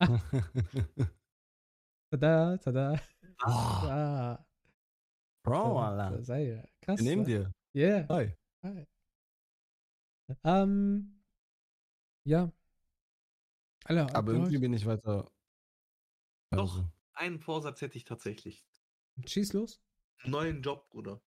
Tada, tada. Ah, Ah, Bro, da- Alter. sei ja. Krass. Wir nehmen dir. Yeah. Hi. Hi. Ähm, ja. Alter, Aber irgendwie bin ich weiter. Doch. Also, Einen Vorsatz hätte ich tatsächlich. schieß los. Neuen Job, Bruder.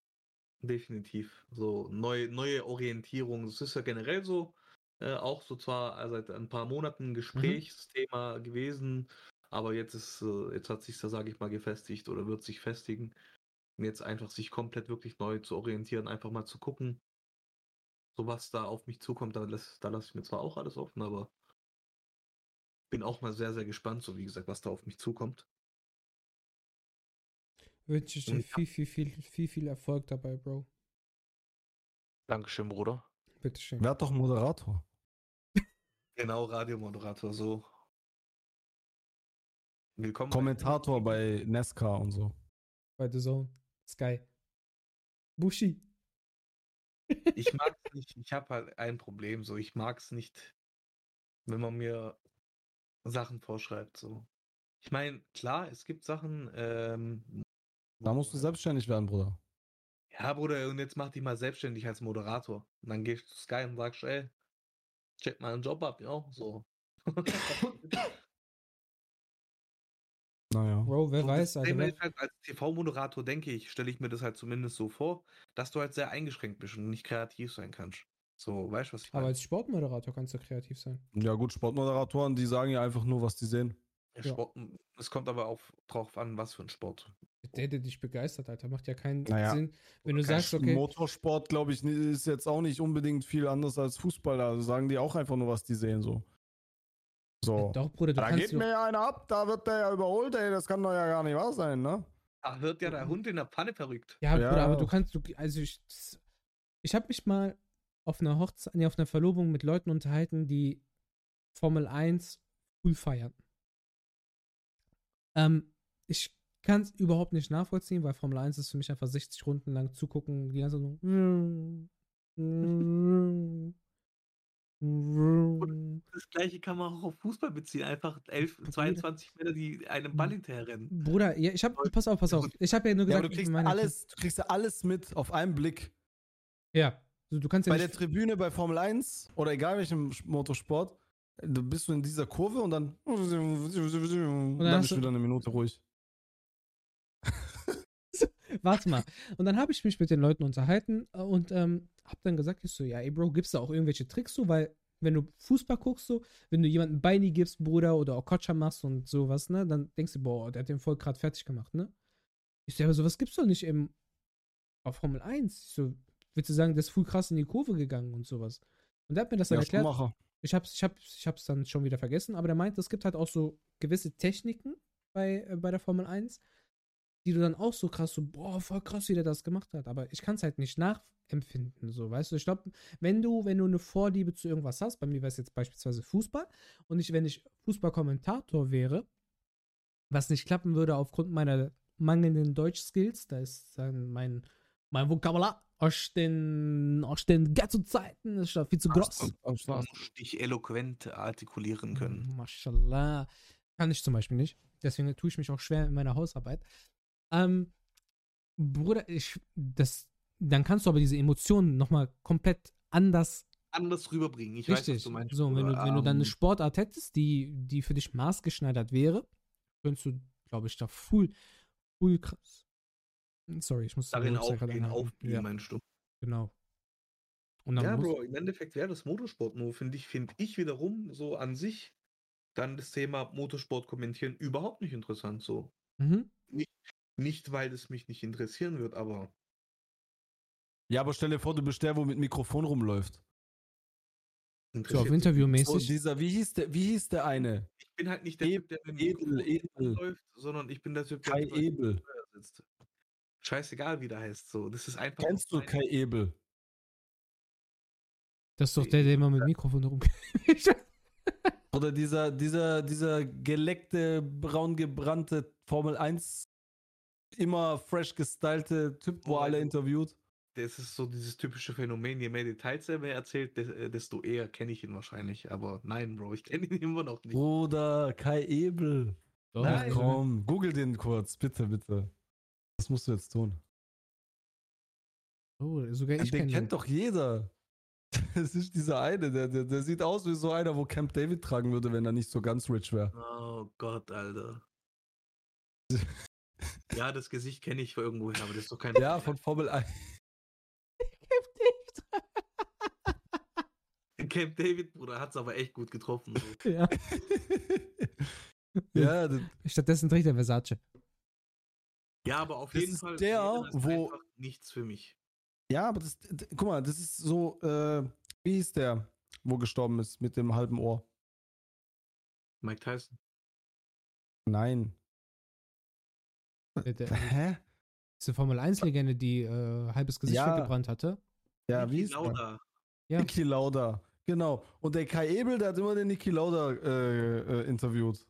Definitiv. So neu, neue Orientierung. Es ist ja generell so, äh, auch so zwar äh, seit ein paar Monaten ein Gesprächsthema gewesen, aber jetzt ist, äh, jetzt hat sich da, sage ich mal, gefestigt oder wird sich festigen. Und jetzt einfach sich komplett wirklich neu zu orientieren, einfach mal zu gucken, so was da auf mich zukommt. Da lasse da lass ich mir zwar auch alles offen, aber bin auch mal sehr, sehr gespannt, so wie gesagt, was da auf mich zukommt. Wünsche ich dir viel, viel, viel, viel, viel Erfolg dabei, Bro. Dankeschön, Bruder. Bitteschön. wer hat doch einen Moderator? Genau, Radiomoderator, so. Willkommen. bei- Kommentator bei Nesca und so. Bei The Zone. Sky. Bushi. Ich mag es nicht, ich habe halt ein Problem, so. Ich mag es nicht, wenn man mir Sachen vorschreibt, so. Ich meine, klar, es gibt Sachen, ähm, Da musst du selbstständig werden, Bruder. Ja, Bruder, und jetzt mach dich mal selbstständig als Moderator. Und dann gehst du zu Sky und sagst, ey, check mal einen Job ab, ja, so. Naja. Bro, wer So, weiß, Alter. Thema Wer, halt, als TV-Moderator, denke ich, stelle ich mir das halt zumindest so vor, dass du halt sehr eingeschränkt bist und nicht kreativ sein kannst. So, weißt du, was ich aber meine? als Sportmoderator kannst du kreativ sein. Ja, gut, Sportmoderatoren, die sagen ja einfach nur, was die sehen. Ja, ja. Sport, es kommt aber auch drauf an, was für ein Sport. Der, der dich begeistert, Alter, macht ja keinen Naja. Sinn. Wenn du sagst, okay, Motorsport, glaube ich, ist jetzt auch nicht unbedingt viel anders als Fußball. Da sagen die auch einfach nur, was die sehen, so. So. doch, Bruder, du da kannst geht mir ja einer ab, da wird der ja überholt, ey. Das kann doch ja gar nicht wahr sein, ne? Ach, wird ja der Hund in der Pfanne verrückt. Ja, Ja, Bruder, aber du kannst, du, also ich, ich habe mich mal auf einer Hochzeit, nee, auf einer Verlobung mit Leuten unterhalten, die Formel 1 cool feiern. Ähm, ich kann es überhaupt nicht nachvollziehen, weil Formel 1 ist für mich einfach 60 Runden lang zugucken, die ganze so. Das gleiche kann man auch auf Fußball beziehen. Einfach 11, 22 Männer, die einem Ball hinterher rennen. Bruder, ja, ich hab, pass auf, pass auf. Ich habe ja nur Ja, gesagt, aber du kriegst meine- alles, du kriegst ja alles mit auf einen Blick. Ja, also du kannst ja Bei der Tribüne bei Formel 1 oder egal welchem Motorsport, du bist du in dieser Kurve und dann, und dann, bist du du- wieder eine Minute ruhig. Warte mal. Und dann habe ich mich mit den Leuten unterhalten äh, und ähm, habe dann gesagt, ich so, ja, ey Bro, gibt's da auch irgendwelche Tricks so, weil wenn du Fußball guckst so, wenn du jemanden Beini gibst, Bruder, oder Okocha machst und sowas, ne, dann denkst du, boah, der hat den voll gerade fertig gemacht, ne? Ich so, ja, aber sowas gibt's doch nicht im auf Formel 1. Ich so, willst du sagen, der ist voll krass in die Kurve gegangen und sowas. Und der hat mir das dann Ja, erklärt. Schumacher. Ich hab's, ich hab's, ich hab's dann schon wieder vergessen, aber der meint, es gibt halt auch so gewisse Techniken bei, äh, bei der Formel 1, die du dann auch so krass, so, boah, voll krass, wie der das gemacht hat. Aber ich kann es halt nicht nachempfinden, so, weißt du? Ich glaube, wenn du, wenn du eine Vorliebe zu irgendwas hast, bei mir wäre es jetzt beispielsweise Fußball, und ich, wenn ich Fußballkommentator wäre, was nicht klappen würde aufgrund meiner mangelnden Deutschskills, da ist dann mein, mein Vokabular aus den, aus den Ghetto-Zeiten ist da viel zu groß. Start. musst dich eloquent artikulieren können. Mashallah. Kann ich zum Beispiel nicht. Deswegen tue ich mich auch schwer in meiner Hausarbeit. Ähm, Bruder, ich, das, dann kannst du aber diese Emotionen nochmal komplett anders Anders rüberbringen. Ich weiß, was Richtig. du meinst. so, wenn du, wenn du dann eine Ähm, Sportart hättest, die, die für dich maßgeschneidert wäre, könntest du, glaube ich, da full, full krass. Sorry, ich muss darin aufgehen, anhalten. aufblühen, Ja, meinst du? genau. Und dann Ja, muss, Bro, im Endeffekt wäre das Motorsport nur, finde ich, finde ich wiederum so an sich dann das Thema Motorsport kommentieren überhaupt nicht interessant. So. Mhm. Nicht, weil es mich nicht interessieren wird, aber Ja, aber stell dir vor, du bist der, wo mit Mikrofon rumläuft. So auf mich- So, Interviewmäßig. dieser, wie hieß der, wie hieß der eine? Ich bin halt nicht der Typ, der mit dem Ebel, Mikrofon Ebel. läuft, sondern ich bin der Typ, der Kai Ebel. sitzt. Scheißegal, wie der heißt. So, das ist einfach. Kennst du Kai Ebel? das ist doch der, der immer mit dem Mikrofon rum. Oder dieser, dieser, dieser geleckte, braun gebrannte Formel 1, immer fresh gestylte Typ, wo Oh, alle interviewt? das ist so dieses typische Phänomen, je mehr Details er mir erzählt, äh, desto eher kenne ich ihn wahrscheinlich. Aber nein, Bro, ich kenne ihn immer noch nicht. Bruder, Kai Ebel. Doch, Nein. komm, google den kurz, bitte, bitte. Das musst du jetzt tun. Oh, sogar ich den kennt doch jeder. Das ist dieser eine, der, der, der sieht aus wie so einer, wo Camp David tragen würde, wenn er nicht so ganz rich wäre. Oh Gott, Alter. ja, das Gesicht kenne ich von irgendwoher, aber das ist doch kein. Ja, von Formel 1. Camp David, Bruder, hat es aber echt gut getroffen. So. Ja. ja, Stattdessen trägt er Versace. Ja, aber auf Das jeden ist Fall. der, ist wo- einfach nichts für mich. ja, aber das, guck mal, das ist so, äh, wie hieß der, wo gestorben ist, mit dem halben Ohr? Mike Tyson. Nein. Der, der, Hä? diese Formel 1-Legende, die äh, halbes Gesicht Ja. weggebrannt hatte. Ja, wie Niki ist der? Lauda. Ja. Niki Lauda. Genau. Und der Kai Ebel, der hat immer den Niki Lauda äh, äh, interviewt.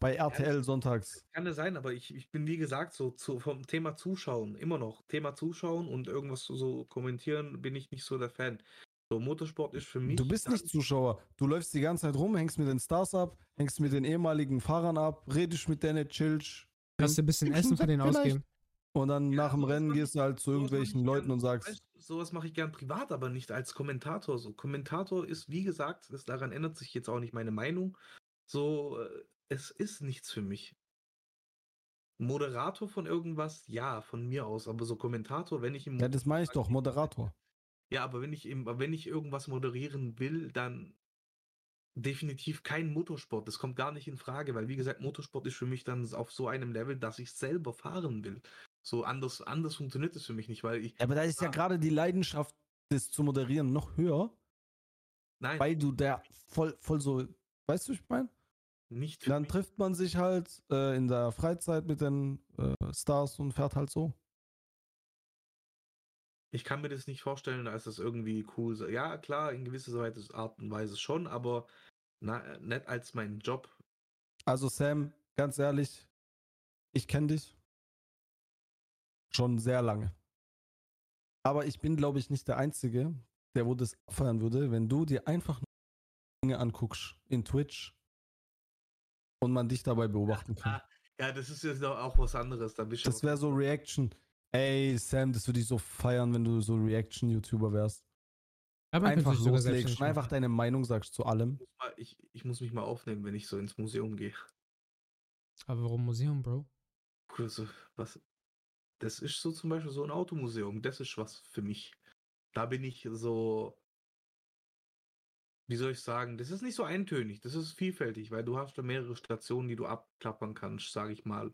Bei RTL sonntags. Kann es sein, aber ich, ich bin wie gesagt so zu, vom Thema Zuschauen immer noch. Thema Zuschauen und irgendwas so, so kommentieren bin ich nicht so der Fan. So Motorsport ist für mich. Du bist nicht Zuschauer. Du läufst die ganze Zeit rum, hängst mit den Stars ab, hängst mit den ehemaligen Fahrern ab, redest mit denen, chillst. Kannst du ein bisschen Essen für den ausgeben. Und dann Ja, nach dem Rennen gehst du halt zu irgendwelchen Leuten gern, und sagst, sowas mache ich gern privat, aber nicht als Kommentator. So Kommentator ist, wie gesagt, das, daran ändert sich jetzt auch nicht meine Meinung. So, äh, es ist nichts für mich. Moderator von irgendwas, ja, von mir aus, aber so Kommentator, wenn ich im ja, das meine ich doch, Moderator. Ja, aber wenn ich im, wenn ich irgendwas moderieren will, dann definitiv kein Motorsport. Das kommt gar nicht in Frage, weil wie gesagt, Motorsport ist für mich dann auf so einem Level, dass ich selber fahren will. So anders, anders funktioniert es für mich nicht, weil ich. Ja, aber da ist ja Ah. gerade die Leidenschaft, das zu moderieren, noch höher, Nein, weil du da voll, voll so, weißt du, ich meine? Nicht Dann mich. trifft man sich halt äh, in der Freizeit mit den äh, Stars und fährt halt so. Ich kann mir das nicht vorstellen, als das irgendwie cool sei. Ja, klar, in gewisser Weise Art und Weise schon, aber na, nicht als mein Job. Also Sam, ganz ehrlich, ich kenne dich schon sehr lange. Aber ich bin, glaube ich, nicht der Einzige, der wo das abfeiern würde, wenn du dir einfach nur Dinge anguckst in Twitch und man dich dabei beobachten kann. Ja, das ist jetzt auch was anderes. Da Das wäre so Reaction. Ey, Sam, das würde ich so feiern, wenn du so Reaction-YouTuber wärst. Aber Einfach loslegst einfach deine Meinung sagst zu allem. Ich muss mal- ich, ich muss mich mal aufnehmen, wenn ich so ins Museum gehe. Aber warum Museum, Bro? Also, was, das ist so zum Beispiel so ein Automuseum. Das ist was für mich. Da bin ich so, wie soll ich sagen, das ist nicht so eintönig, das ist vielfältig, weil du hast da mehrere Stationen, die du abklappern kannst, sage ich mal.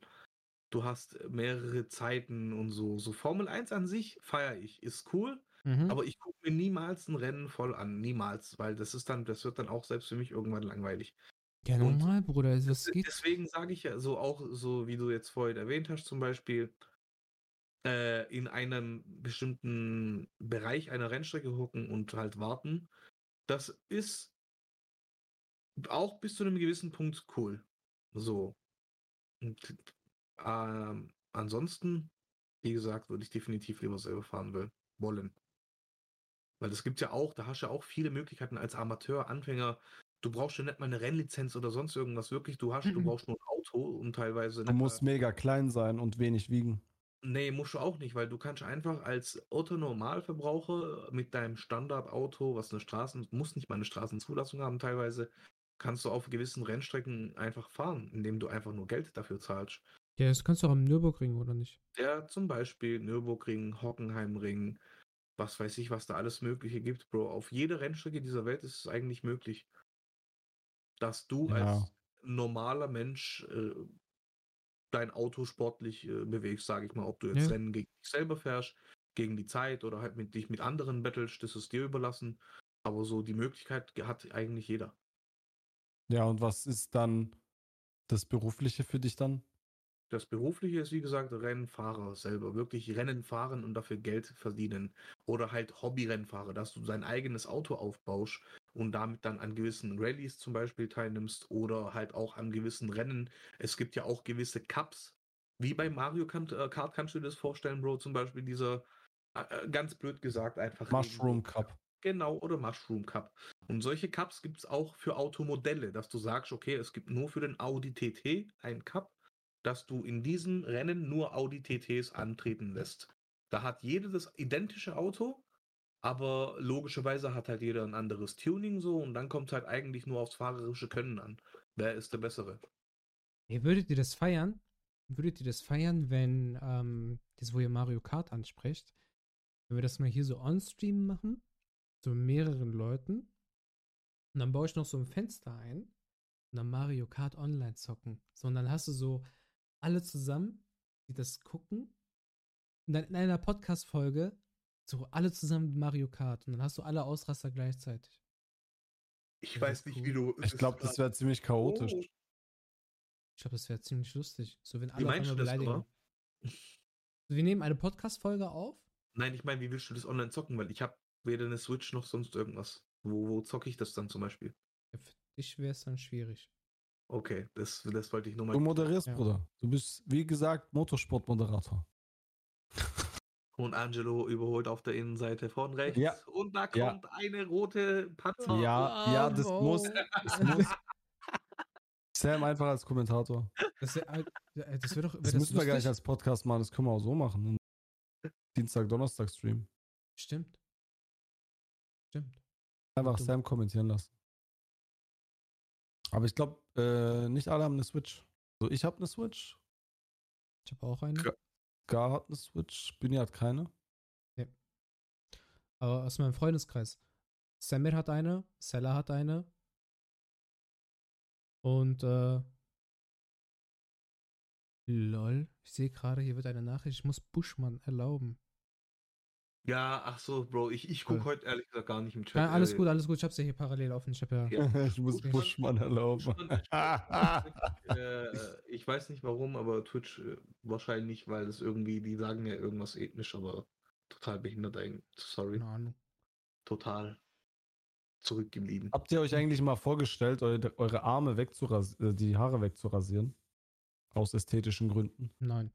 Du hast mehrere Zeiten und so. So Formel 1 an sich feiere ich, ist cool, Mhm. aber ich gucke mir niemals ein Rennen voll an, niemals, weil das ist dann, das wird dann auch selbst für mich irgendwann langweilig. ja, und- normal, Bruder. Was geht? Deswegen sage ich ja so auch, so wie du jetzt vorhin erwähnt hast, zum Beispiel, äh, in einem bestimmten Bereich einer Rennstrecke hocken und halt warten. Das ist auch bis zu einem gewissen Punkt cool. So. Und, ähm, ansonsten, wie gesagt, würde ich definitiv lieber selber fahren will, wollen. Weil das gibt ja auch, da hast du ja auch viele Möglichkeiten als Amateur, Anfänger. Du brauchst ja nicht mal eine Rennlizenz oder sonst irgendwas. Wirklich, du hast, du Mhm. brauchst nur ein Auto und teilweise Du musst mega klein sein und wenig wiegen. Nee, musst du auch nicht, weil du kannst einfach als Otto-Normalverbraucher mit deinem Standardauto, was eine Straßen, muss nicht mal eine Straßenzulassung haben teilweise, kannst du auf gewissen Rennstrecken einfach fahren, indem du einfach nur Geld dafür zahlst. Ja, das kannst du auch am Nürburgring, oder nicht? Ja, zum Beispiel Nürburgring, Hockenheimring, was weiß ich, was da alles Mögliche gibt, Bro. Auf jeder Rennstrecke dieser Welt ist es eigentlich möglich, dass du Ja. als normaler Mensch äh, dein Auto sportlich äh, bewegst, sage ich mal. Ob du jetzt Ja. Rennen gegen dich selber fährst, gegen die Zeit oder halt mit dich mit anderen battlest, das ist dir überlassen. Aber so die Möglichkeit hat eigentlich jeder. Ja, und was ist dann das Berufliche für dich dann? Das Berufliche ist, wie gesagt, Rennfahrer selber. Wirklich Rennen fahren und dafür Geld verdienen. Oder halt Hobbyrennfahrer, dass du dein eigenes Auto aufbaust und damit dann an gewissen Rallyes zum Beispiel teilnimmst oder halt auch an gewissen Rennen. Es gibt ja auch gewisse Cups. Wie bei Mario Kart, äh, Kart kannst du dir das vorstellen, Bro? Zum Beispiel dieser Äh, Ganz blöd gesagt, einfach. Mushroom Cup. Genau, oder Mushroom Cup. Und solche Cups gibt es auch für Automodelle, dass du sagst, okay, es gibt nur für den Audi TT einen Cup, dass du in diesen Rennen nur Audi TTs antreten lässt. Da hat jeder das identische Auto, aber logischerweise hat halt jeder ein anderes Tuning so und dann kommt es halt eigentlich nur aufs fahrerische Können an. Wer ist der Bessere? Ey, würdet ihr das feiern? Würdet ihr das feiern, wenn, ähm, das wo ihr Mario Kart anspricht, wenn wir das mal hier so on-stream machen, so mit mehreren Leuten, und dann baue ich noch so ein Fenster ein und dann Mario Kart online zocken. So, und dann hast du so alle zusammen, die das gucken, und dann in einer Podcast-Folge so alle zusammen mit Mario Kart und dann hast du alle Ausraster gleichzeitig. Ich Das weiß nicht, cool. wie du. Ich glaube, das wäre ziemlich chaotisch. Oh. Ich glaube, das wäre ziemlich lustig. So, wenn alle Wie meinst du das beleidigen. aber? So, wir nehmen eine Podcast-Folge auf Nein, ich meine, wie willst du das online zocken? Weil ich habe weder eine Switch noch sonst irgendwas. Wo, wo zocke ich das dann zum Beispiel? Ja, für dich wäre es dann schwierig. Okay, das, das wollte ich nur mal. Du moderierst, Ja. Bruder. Du bist, wie gesagt, Motorsportmoderator. Und Angelo überholt auf der Innenseite von rechts. Ja. Und da Ja. kommt eine rote Patzer. Ja, ja, das muss- das muss- Sam einfach als Kommentator. Das wäre das doch. Das, das müssen wir gar nicht als Podcast machen, das können wir auch so machen. Dienstag, Donnerstag Stream. Stimmt. Stimmt. Einfach Dumm. Sam kommentieren lassen. Aber ich glaube, äh, nicht alle haben eine Switch. Also ich habe eine Switch, Ich habe auch eine. Gar hat eine Switch, Bini hat keine. Aber aus meinem Freundeskreis. Samir hat eine, Sella hat eine. Und äh, lol, ich sehe gerade, hier wird eine Nachricht, ich muss Buschmann erlauben. Ja, ach so, Bro, ich, ich gucke Ja. heute ehrlich gesagt gar nicht im Chat. Ja, alles äh, gut, alles gut, ich hab's ja hier parallel offen. Ich habe ja, Ja. ich muss Okay. Buschmann erlauben. Ich, äh, ich weiß nicht warum, aber Twitch äh, wahrscheinlich, weil es irgendwie, die sagen ja irgendwas ethnisch, aber total behindert eigentlich. Sorry, keine Ahnung. total zurückgeblieben. Habt ihr euch eigentlich mal vorgestellt, eure, eure Arme wegzurasieren, die Haare wegzurasieren? Aus ästhetischen Gründen. Nein.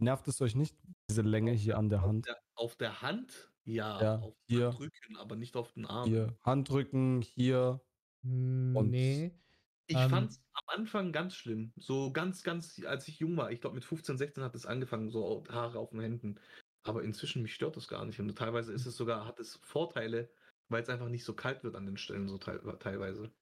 Nervt es euch nicht, diese Länge hier an der Auf Hand? der, auf der Hand? Ja, Ja, auf hier. Rücken, aber nicht auf den Arm. Hier, Handrücken, hier. Und- Nee. Ich Ähm, fand's am Anfang ganz schlimm. So ganz, ganz, als ich jung war, ich glaube mit 15, 16 hat es angefangen, so Haare auf den Händen. Aber inzwischen, mich stört das gar nicht. Und teilweise ist es sogar, hat es Vorteile, weil es einfach nicht so kalt wird an den Stellen, so teil, teilweise.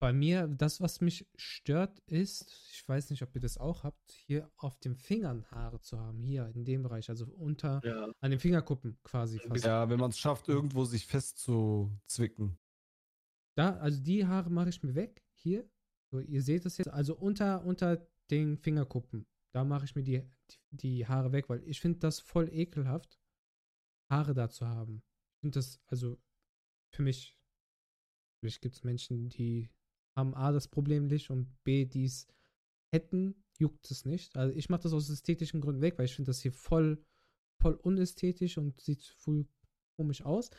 Bei mir, das, was mich stört, ist, ich weiß nicht, ob ihr das auch habt, hier auf den Fingern Haare zu haben. Hier in dem Bereich, also unter, Ja. an den Fingerkuppen quasi fast. Ja, wenn man es schafft, irgendwo sich festzuzwicken. Da, also die Haare mache ich mir weg. Hier. So, ihr seht es jetzt. Also unter, unter den Fingerkuppen. Da mache ich mir die, die, die Haare weg, weil ich finde das voll ekelhaft, Haare da zu haben. Ich finde das, also für mich, vielleicht gibt es Menschen, die haben A, das Problem nicht und B, die es hätten, juckt es nicht. Also ich mache das aus ästhetischen Gründen weg, weil ich finde das hier voll, voll unästhetisch und sieht voll komisch aus.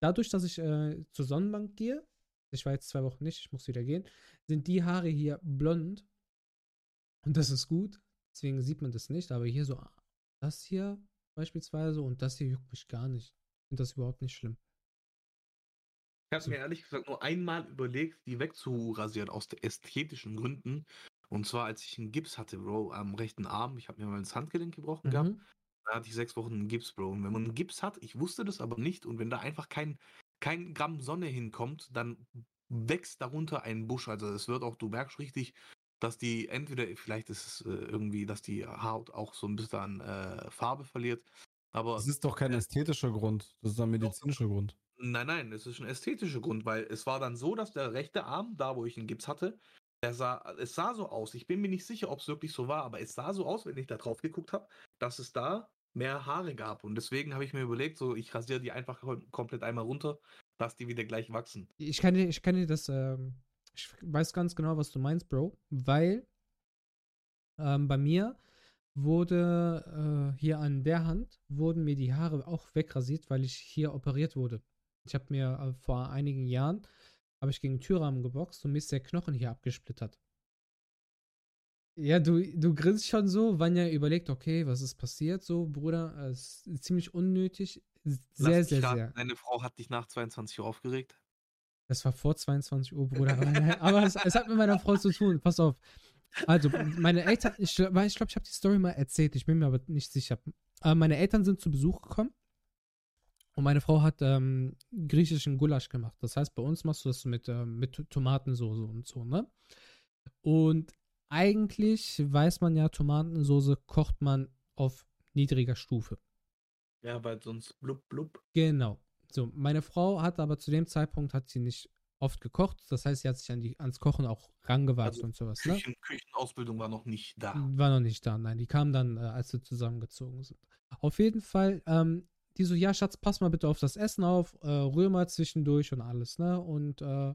Dadurch, dass ich äh, zur Sonnenbank gehe, ich war jetzt zwei Wochen nicht, ich muss wieder gehen, sind die Haare hier blond. Und das ist gut. Deswegen sieht man das nicht. Aber hier so, das hier beispielsweise und das hier juckt mich gar nicht. Ich finde das überhaupt nicht schlimm. Ich habe mir ehrlich gesagt nur einmal überlegt, die wegzurasieren aus ästhetischen Gründen. Und zwar, als ich einen Gips hatte, Bro, am rechten Arm. Ich habe mir mal das Handgelenk gebrochen gehabt. Mhm. Da hatte ich sechs Wochen einen Gips, Bro. Und wenn man einen Gips hat, ich wusste das aber nicht. Und wenn da einfach kein, kein Gramm Sonne hinkommt, dann wächst darunter ein Busch. Also es wird auch, du merkst richtig, dass die entweder, vielleicht ist es äh, irgendwie, dass die Haut auch so ein bisschen an äh, Farbe verliert. Aber Das ist doch kein ästhetischer Grund, das ist ein medizinischer Grund. Nein, nein, es ist ein ästhetischer Grund, weil es war dann so, dass der rechte Arm, da wo ich einen Gips hatte, der sah, es sah so aus. Ich bin mir nicht sicher, ob es wirklich so war, aber es sah so aus, wenn ich da drauf geguckt habe, dass es da mehr Haare gab. Und deswegen habe ich mir überlegt, so ich rasiere die einfach kom- komplett einmal runter, dass die wieder gleich wachsen. Ich kann dir, ich kann das, ähm, ich weiß ganz genau, was du meinst, Bro, weil ähm, bei mir wurde äh, hier an der Hand, wurden mir die Haare auch wegrasiert, weil ich hier operiert wurde. Ich habe mir äh, vor einigen Jahren, habe ich gegen Türrahmen geboxt und mir ist der Knochen hier abgesplittert. Ja, du, du grinst schon so, Vanya überlegt, okay, was ist passiert? So, Bruder, es ist ziemlich unnötig. Sehr, Lass sehr, raten, sehr. Deine Frau hat dich nach 22 Uhr aufgeregt. Das war vor 22 Uhr, Bruder. Aber, es, es hat mit meiner Frau zu tun. Pass auf. Also, meine Eltern, ich glaube, ich, glaub, ich habe die Story mal erzählt, ich bin mir aber nicht sicher. Aber meine Eltern sind zu Besuch gekommen und meine Frau hat ähm, griechischen Gulasch gemacht. Das heißt, bei uns machst du das mit, ähm, mit Tomatensoße und so, ne? Und eigentlich weiß man ja, Tomatensoße kocht man auf niedriger Stufe. Ja, weil sonst blub blub. Genau. So, meine Frau hat aber zu dem Zeitpunkt hat sie nicht oft gekocht. Das heißt, sie hat sich an die, ans Kochen auch rangewagt Also und sowas. Ne? Küchen, Küchenausbildung war noch nicht da. War noch nicht da, nein. Die kam dann, äh, als wir zusammengezogen sind. Auf jeden Fall, ähm, die so, ja, Schatz, pass mal bitte auf das Essen auf, äh, rühr mal zwischendurch und alles, ne? Und äh,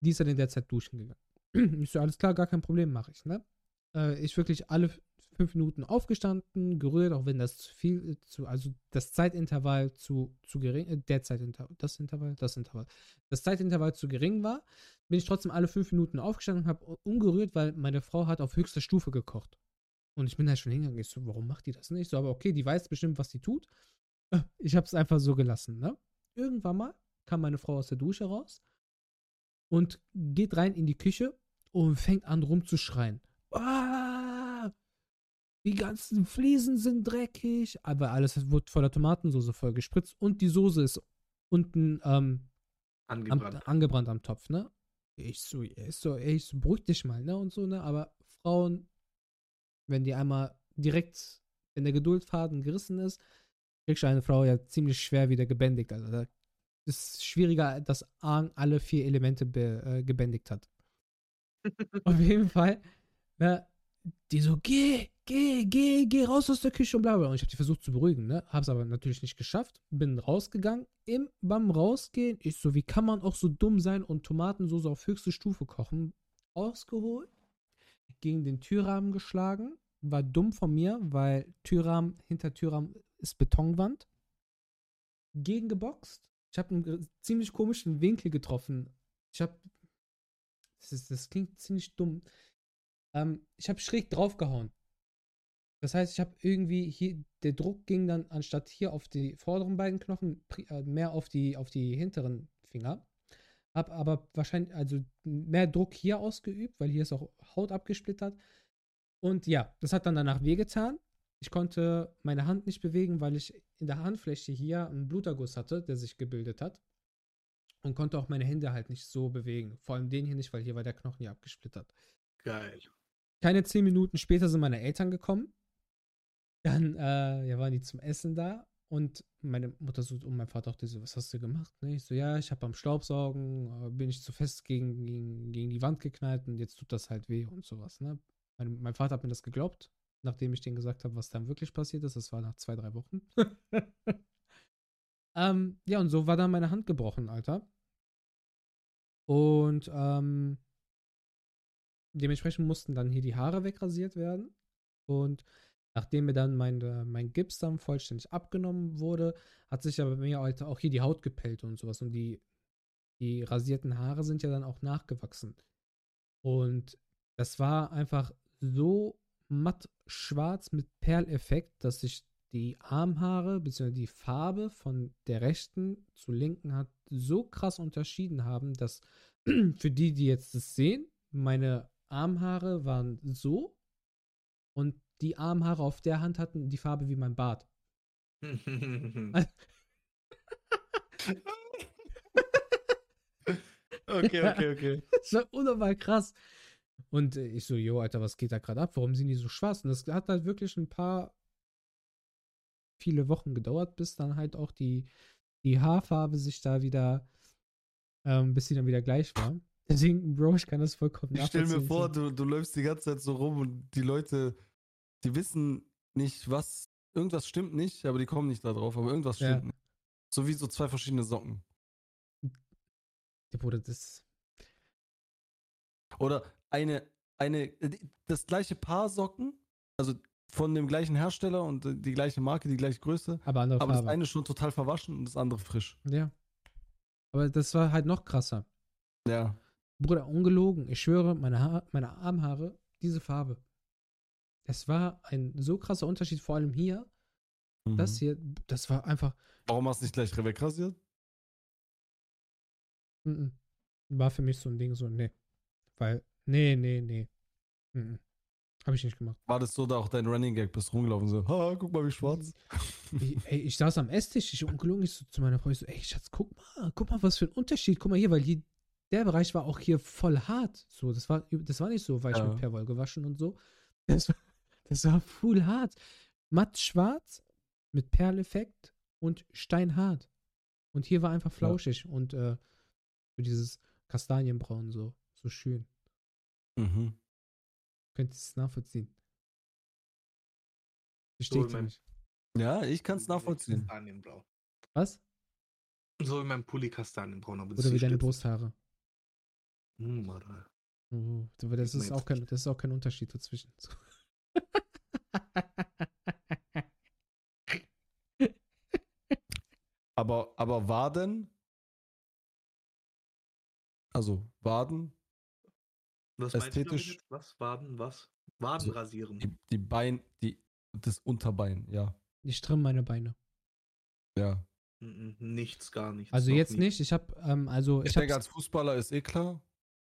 die ist dann in der Zeit duschen gegangen. Ich so, alles klar, gar kein Problem, mache ich, ne? Äh, ich wirklich alle fünf Minuten aufgestanden, gerührt, auch wenn das zu viel, äh, zu, also das Zeitintervall zu, zu gering, äh, der Zeitintervall, das Intervall, das Intervall, das Zeitintervall zu gering war, bin ich trotzdem alle fünf Minuten aufgestanden und habe umgerührt, weil meine Frau hat auf höchster Stufe gekocht. Und ich bin da schon hingegangen. Ich so, warum macht die das nicht? So, aber okay, die weiß bestimmt, was die tut. Ich habe es einfach so gelassen, ne? Irgendwann mal kam meine Frau aus der Dusche raus und geht rein in die Küche und fängt an rumzuschreien. Ah, die ganzen Fliesen sind dreckig. Aber alles wurde voller Tomatensauce voll gespritzt und die Soße ist unten ähm, am, Angebrannt. angebrannt am Topf, ne? Ich so, ich so, ich so, beruhig dich mal, ne? Und so, ne? Aber Frauen, wenn die einmal direkt, wenn der Geduldfaden gerissen ist, kriegst du eine Frau ja ziemlich schwer wieder gebändigt. Also da ist schwieriger, dass Aang alle vier Elemente be, äh, gebändigt hat. Auf jeden Fall, ne? Die so, geh, geh, geh, geh raus aus der Küche und bla bla. Und ich habe die versucht zu beruhigen, ne? Hab's aber natürlich nicht geschafft. Bin rausgegangen. Im, beim Rausgehen, ich so, wie kann man auch so dumm sein und Tomatensauce auf höchste Stufe kochen? Ausgeholt, gegen den Türrahmen geschlagen. War dumm von mir, weil Türrahmen, hinter Türrahmen ist Betonwand. Gegengeboxt. Ich habe einen ziemlich komischen Winkel getroffen. Ich habe. Das, das klingt ziemlich dumm. Ähm, ich habe schräg draufgehauen. Das heißt, ich habe irgendwie hier, der Druck ging dann anstatt hier auf die vorderen beiden Knochen äh, mehr auf die, auf die hinteren Finger. Hab aber wahrscheinlich, also mehr Druck hier ausgeübt, weil hier ist auch Haut abgesplittert. Und ja, das hat dann danach wehgetan. Ich konnte meine Hand nicht bewegen, weil ich in der Handfläche hier einen Bluterguss hatte, der sich gebildet hat. Und konnte auch meine Hände halt nicht so bewegen. Vor allem den hier nicht, weil hier war der Knochen ja abgesplittert. Geil. Keine zehn Minuten später sind meine Eltern gekommen. Dann äh, ja, waren die zum Essen da und meine Mutter so und mein Vater auch so, was hast du gemacht? Ne? Ich so, ja, ich habe beim Staubsaugen, äh, bin ich zu fest gegen, gegen, gegen die Wand geknallt und jetzt tut das halt weh und sowas. Ne? Mein, mein Vater hat mir das geglaubt, nachdem ich denen gesagt habe, was dann wirklich passiert ist. Das war nach zwei, drei Wochen. ähm, ja, und so war dann meine Hand gebrochen, Alter. Und ähm, dementsprechend mussten dann hier die Haare wegrasiert werden. Und nachdem mir dann mein, äh, mein Gips dann vollständig abgenommen wurde, hat sich aber mir halt auch hier die Haut gepellt und sowas. Und die, die rasierten Haare sind ja dann auch nachgewachsen. Und das war einfach so matt schwarz mit Perleffekt, dass sich die Armhaare bzw. die Farbe von der rechten zur linken hat so krass unterschieden haben, dass für die, die jetzt das sehen, meine Armhaare waren so und die Armhaare auf der Hand hatten die Farbe wie mein Bart. okay, okay, okay. Das war unnormal krass. Und äh, ich so, jo, Alter, was geht da gerade ab? Warum sind die so schwarz? Und das hat halt wirklich ein paar viele Wochen gedauert, bis dann halt auch die, die Haarfarbe sich da wieder, ähm, bis sie dann wieder gleich war. Deswegen, Bro, ich kann das vollkommen Ich stell mir vor, du, du läufst die ganze Zeit so rum und die Leute, die wissen nicht, was, irgendwas stimmt nicht, aber die kommen nicht da drauf, aber irgendwas Ja. stimmt nicht. So wie so zwei verschiedene Socken. Ja, Bruder, das. Oder eine, eine, das gleiche Paar Socken, also von dem gleichen Hersteller und äh, die gleiche Marke, die gleiche Größe, Aber andere aber das Farbe. eine schon total verwaschen und das andere frisch. Ja. Aber das war halt noch krasser. Ja. Bruder, ungelogen. Ich schwöre, meine, Haar, meine Armhaare, diese Farbe. Es war ein so krasser Unterschied, vor allem hier. Das Mhm. hier, das war einfach, Warum hast du nicht gleich wegrasiert? war für mich so ein Ding, so, nee. Weil, nee, nee, nee. Mm, mm. Hab ich nicht gemacht. War das so da auch dein Running Gag? Bist rumgelaufen so, ha, guck mal, wie schwarz. Ich, ey, ich saß am Esstisch, ich ungelogen, ich so zu meiner Frau, ich so, ey, Schatz, guck mal, guck mal, was für ein Unterschied. Guck mal hier, weil hier, der Bereich war auch hier voll hart. So, das war, das war nicht so weich Ja. mit Perwoll gewaschen und so. Das war, das war full hart. Matt schwarz mit Perleffekt und steinhart. Und hier war einfach flauschig und äh, so dieses Kastanienbraun so, so schön. Mhm. Könnt ihr es nachvollziehen? So Versteht meinem- mich? Ja, ich kann es nachvollziehen. Kastanienblau. Was? So in meinem Pulli Kastanienbraun. Oder wie deine jetzt- Brusthaare? Hm, Alter. Oh, das ist auch kein, das ist auch kein Unterschied dazwischen. So. Aber, aber Waden? Also Waden, Was meinst du damit Ästhetisch-? Was? Waden? Was? Waden Also, rasieren. die, die Bein, die, das Unterbein, ja. Ich trimme meine Beine. Ja. Nichts, gar nichts. Also noch jetzt nie. nicht. Ich habe ähm, also Ich, ich denke, als Fußballer ist eh klar.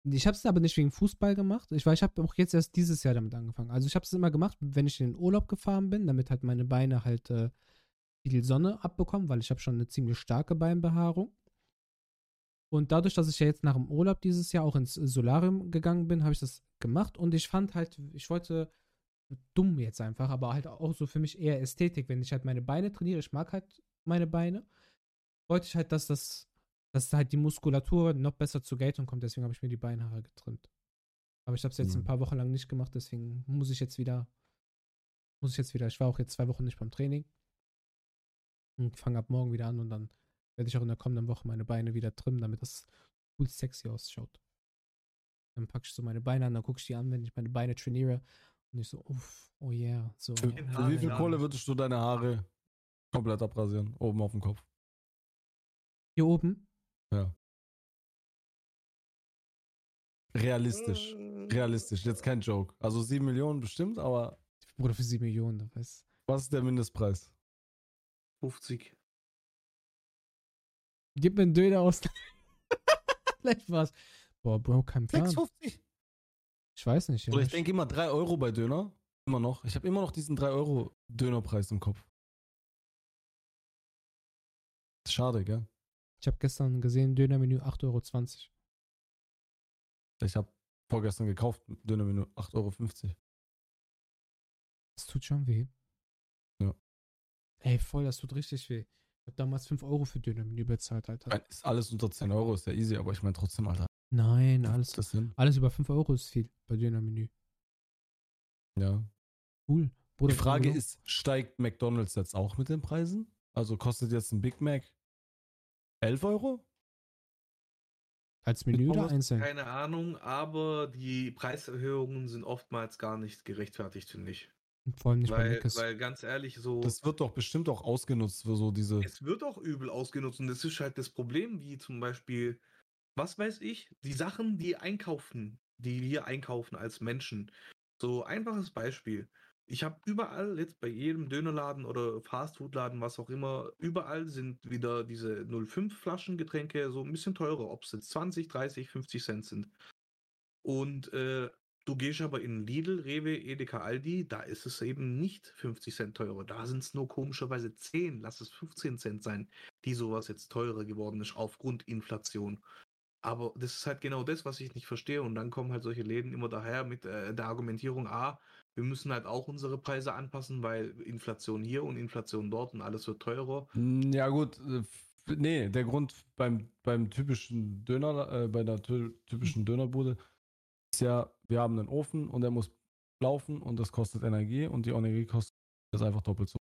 ich habe es aber nicht wegen Fußball gemacht. Ich weil ich habe auch jetzt erst dieses Jahr damit angefangen. Also ich habe es immer gemacht, wenn ich in den Urlaub gefahren bin, damit halt meine Beine halt äh, viel Sonne abbekommen, weil ich habe schon eine ziemlich starke Beinbehaarung. Und dadurch, dass ich ja jetzt nach dem Urlaub dieses Jahr auch ins Solarium gegangen bin, habe ich das gemacht und ich fand halt, ich wollte dumm jetzt einfach, aber halt auch so für mich eher Ästhetik, wenn ich halt meine Beine trainiere, ich mag halt meine Beine, wollte ich halt, dass das, dass halt die Muskulatur noch besser zur Geltung kommt, deswegen habe ich mir die Beinhaare getrimmt. Aber ich habe es jetzt ein Mhm. paar Wochen lang nicht gemacht, deswegen muss ich jetzt wieder, muss ich jetzt wieder, ich war auch jetzt zwei Wochen nicht beim Training und fange ab morgen wieder an und dann werde ich auch in der kommenden Woche meine Beine wieder trimmen, damit das cool sexy ausschaut. Dann packe ich so meine Beine an, dann gucke ich die an, wenn ich meine Beine trainiere und ich so, uff, oh yeah, so. Für, für wie viel ja. Kohle würdest du deine Haare komplett abrasieren? Oben auf dem Kopf. Hier oben, Realistisch. Realistisch. Jetzt kein Joke. Also 7 Millionen bestimmt, aber Bruder, für 7 Millionen, da weiß. was ist der Mindestpreis? 50. Gib mir einen Döner aus. Vielleicht war's. Boah, Bro, kein Plan. 6,50. Ich weiß nicht. Ja. Ich denke immer 3 Euro bei Döner. Immer noch. Ich habe immer noch diesen 3 Euro Dönerpreis im Kopf. Schade, gell? ich habe gestern gesehen, Dönermenü 8,20 Euro. Ich habe vorgestern gekauft, Dönermenü 8,50 Euro. Das tut schon weh. Ja. Ey, voll, das tut richtig weh. Ich habe damals 5 Euro für Dönermenü bezahlt, Alter. Nein, Ist alles unter 10 Euro, ist ja easy, aber ich meine trotzdem, Alter. Nein, alles, alles über 5 Euro ist viel bei Dönermenü. Ja. Cool. Bruder, Die Frage ist, steigt McDonalds jetzt auch mit den Preisen? Also kostet jetzt ein Big Mac 11 Euro? Als Menü oder einzeln? Keine Ahnung, aber die Preiserhöhungen sind oftmals gar nicht gerechtfertigt, finde ich. Vor allem nicht bei Weil, Meckes. weil ganz ehrlich, so. Das wird doch bestimmt auch ausgenutzt für so diese. Es wird auch übel ausgenutzt und das ist halt das Problem, wie zum Beispiel, was weiß ich, die Sachen, die einkaufen, die wir einkaufen als Menschen. So einfaches Beispiel. Ich habe überall, jetzt bei jedem Dönerladen oder Fastfoodladen, was auch immer, überall sind wieder diese 05 Flaschen Getränke so ein bisschen teurer, ob es jetzt 20, 30, 50 Cent sind. Und äh, du gehst aber in Lidl, Rewe, Edeka, Aldi, da ist es eben nicht 50 Cent teurer. Da sind es nur komischerweise 10, lass es 15 Cent sein, die sowas jetzt teurer geworden ist aufgrund Inflation. Aber das ist halt genau das, was ich nicht verstehe. Und dann kommen halt solche Läden immer daher mit äh, der Argumentierung, ah, wir müssen halt auch unsere Preise anpassen, weil Inflation hier und Inflation dort und alles wird teurer. Hm, Ja, gut. äh, Nee, der Grund beim, beim typischen Döner, äh, bei der ty- typischen Dönerbude ist ja, wir haben einen Ofen und der muss laufen und das kostet Energie und die Energie kostet das einfach doppelt so.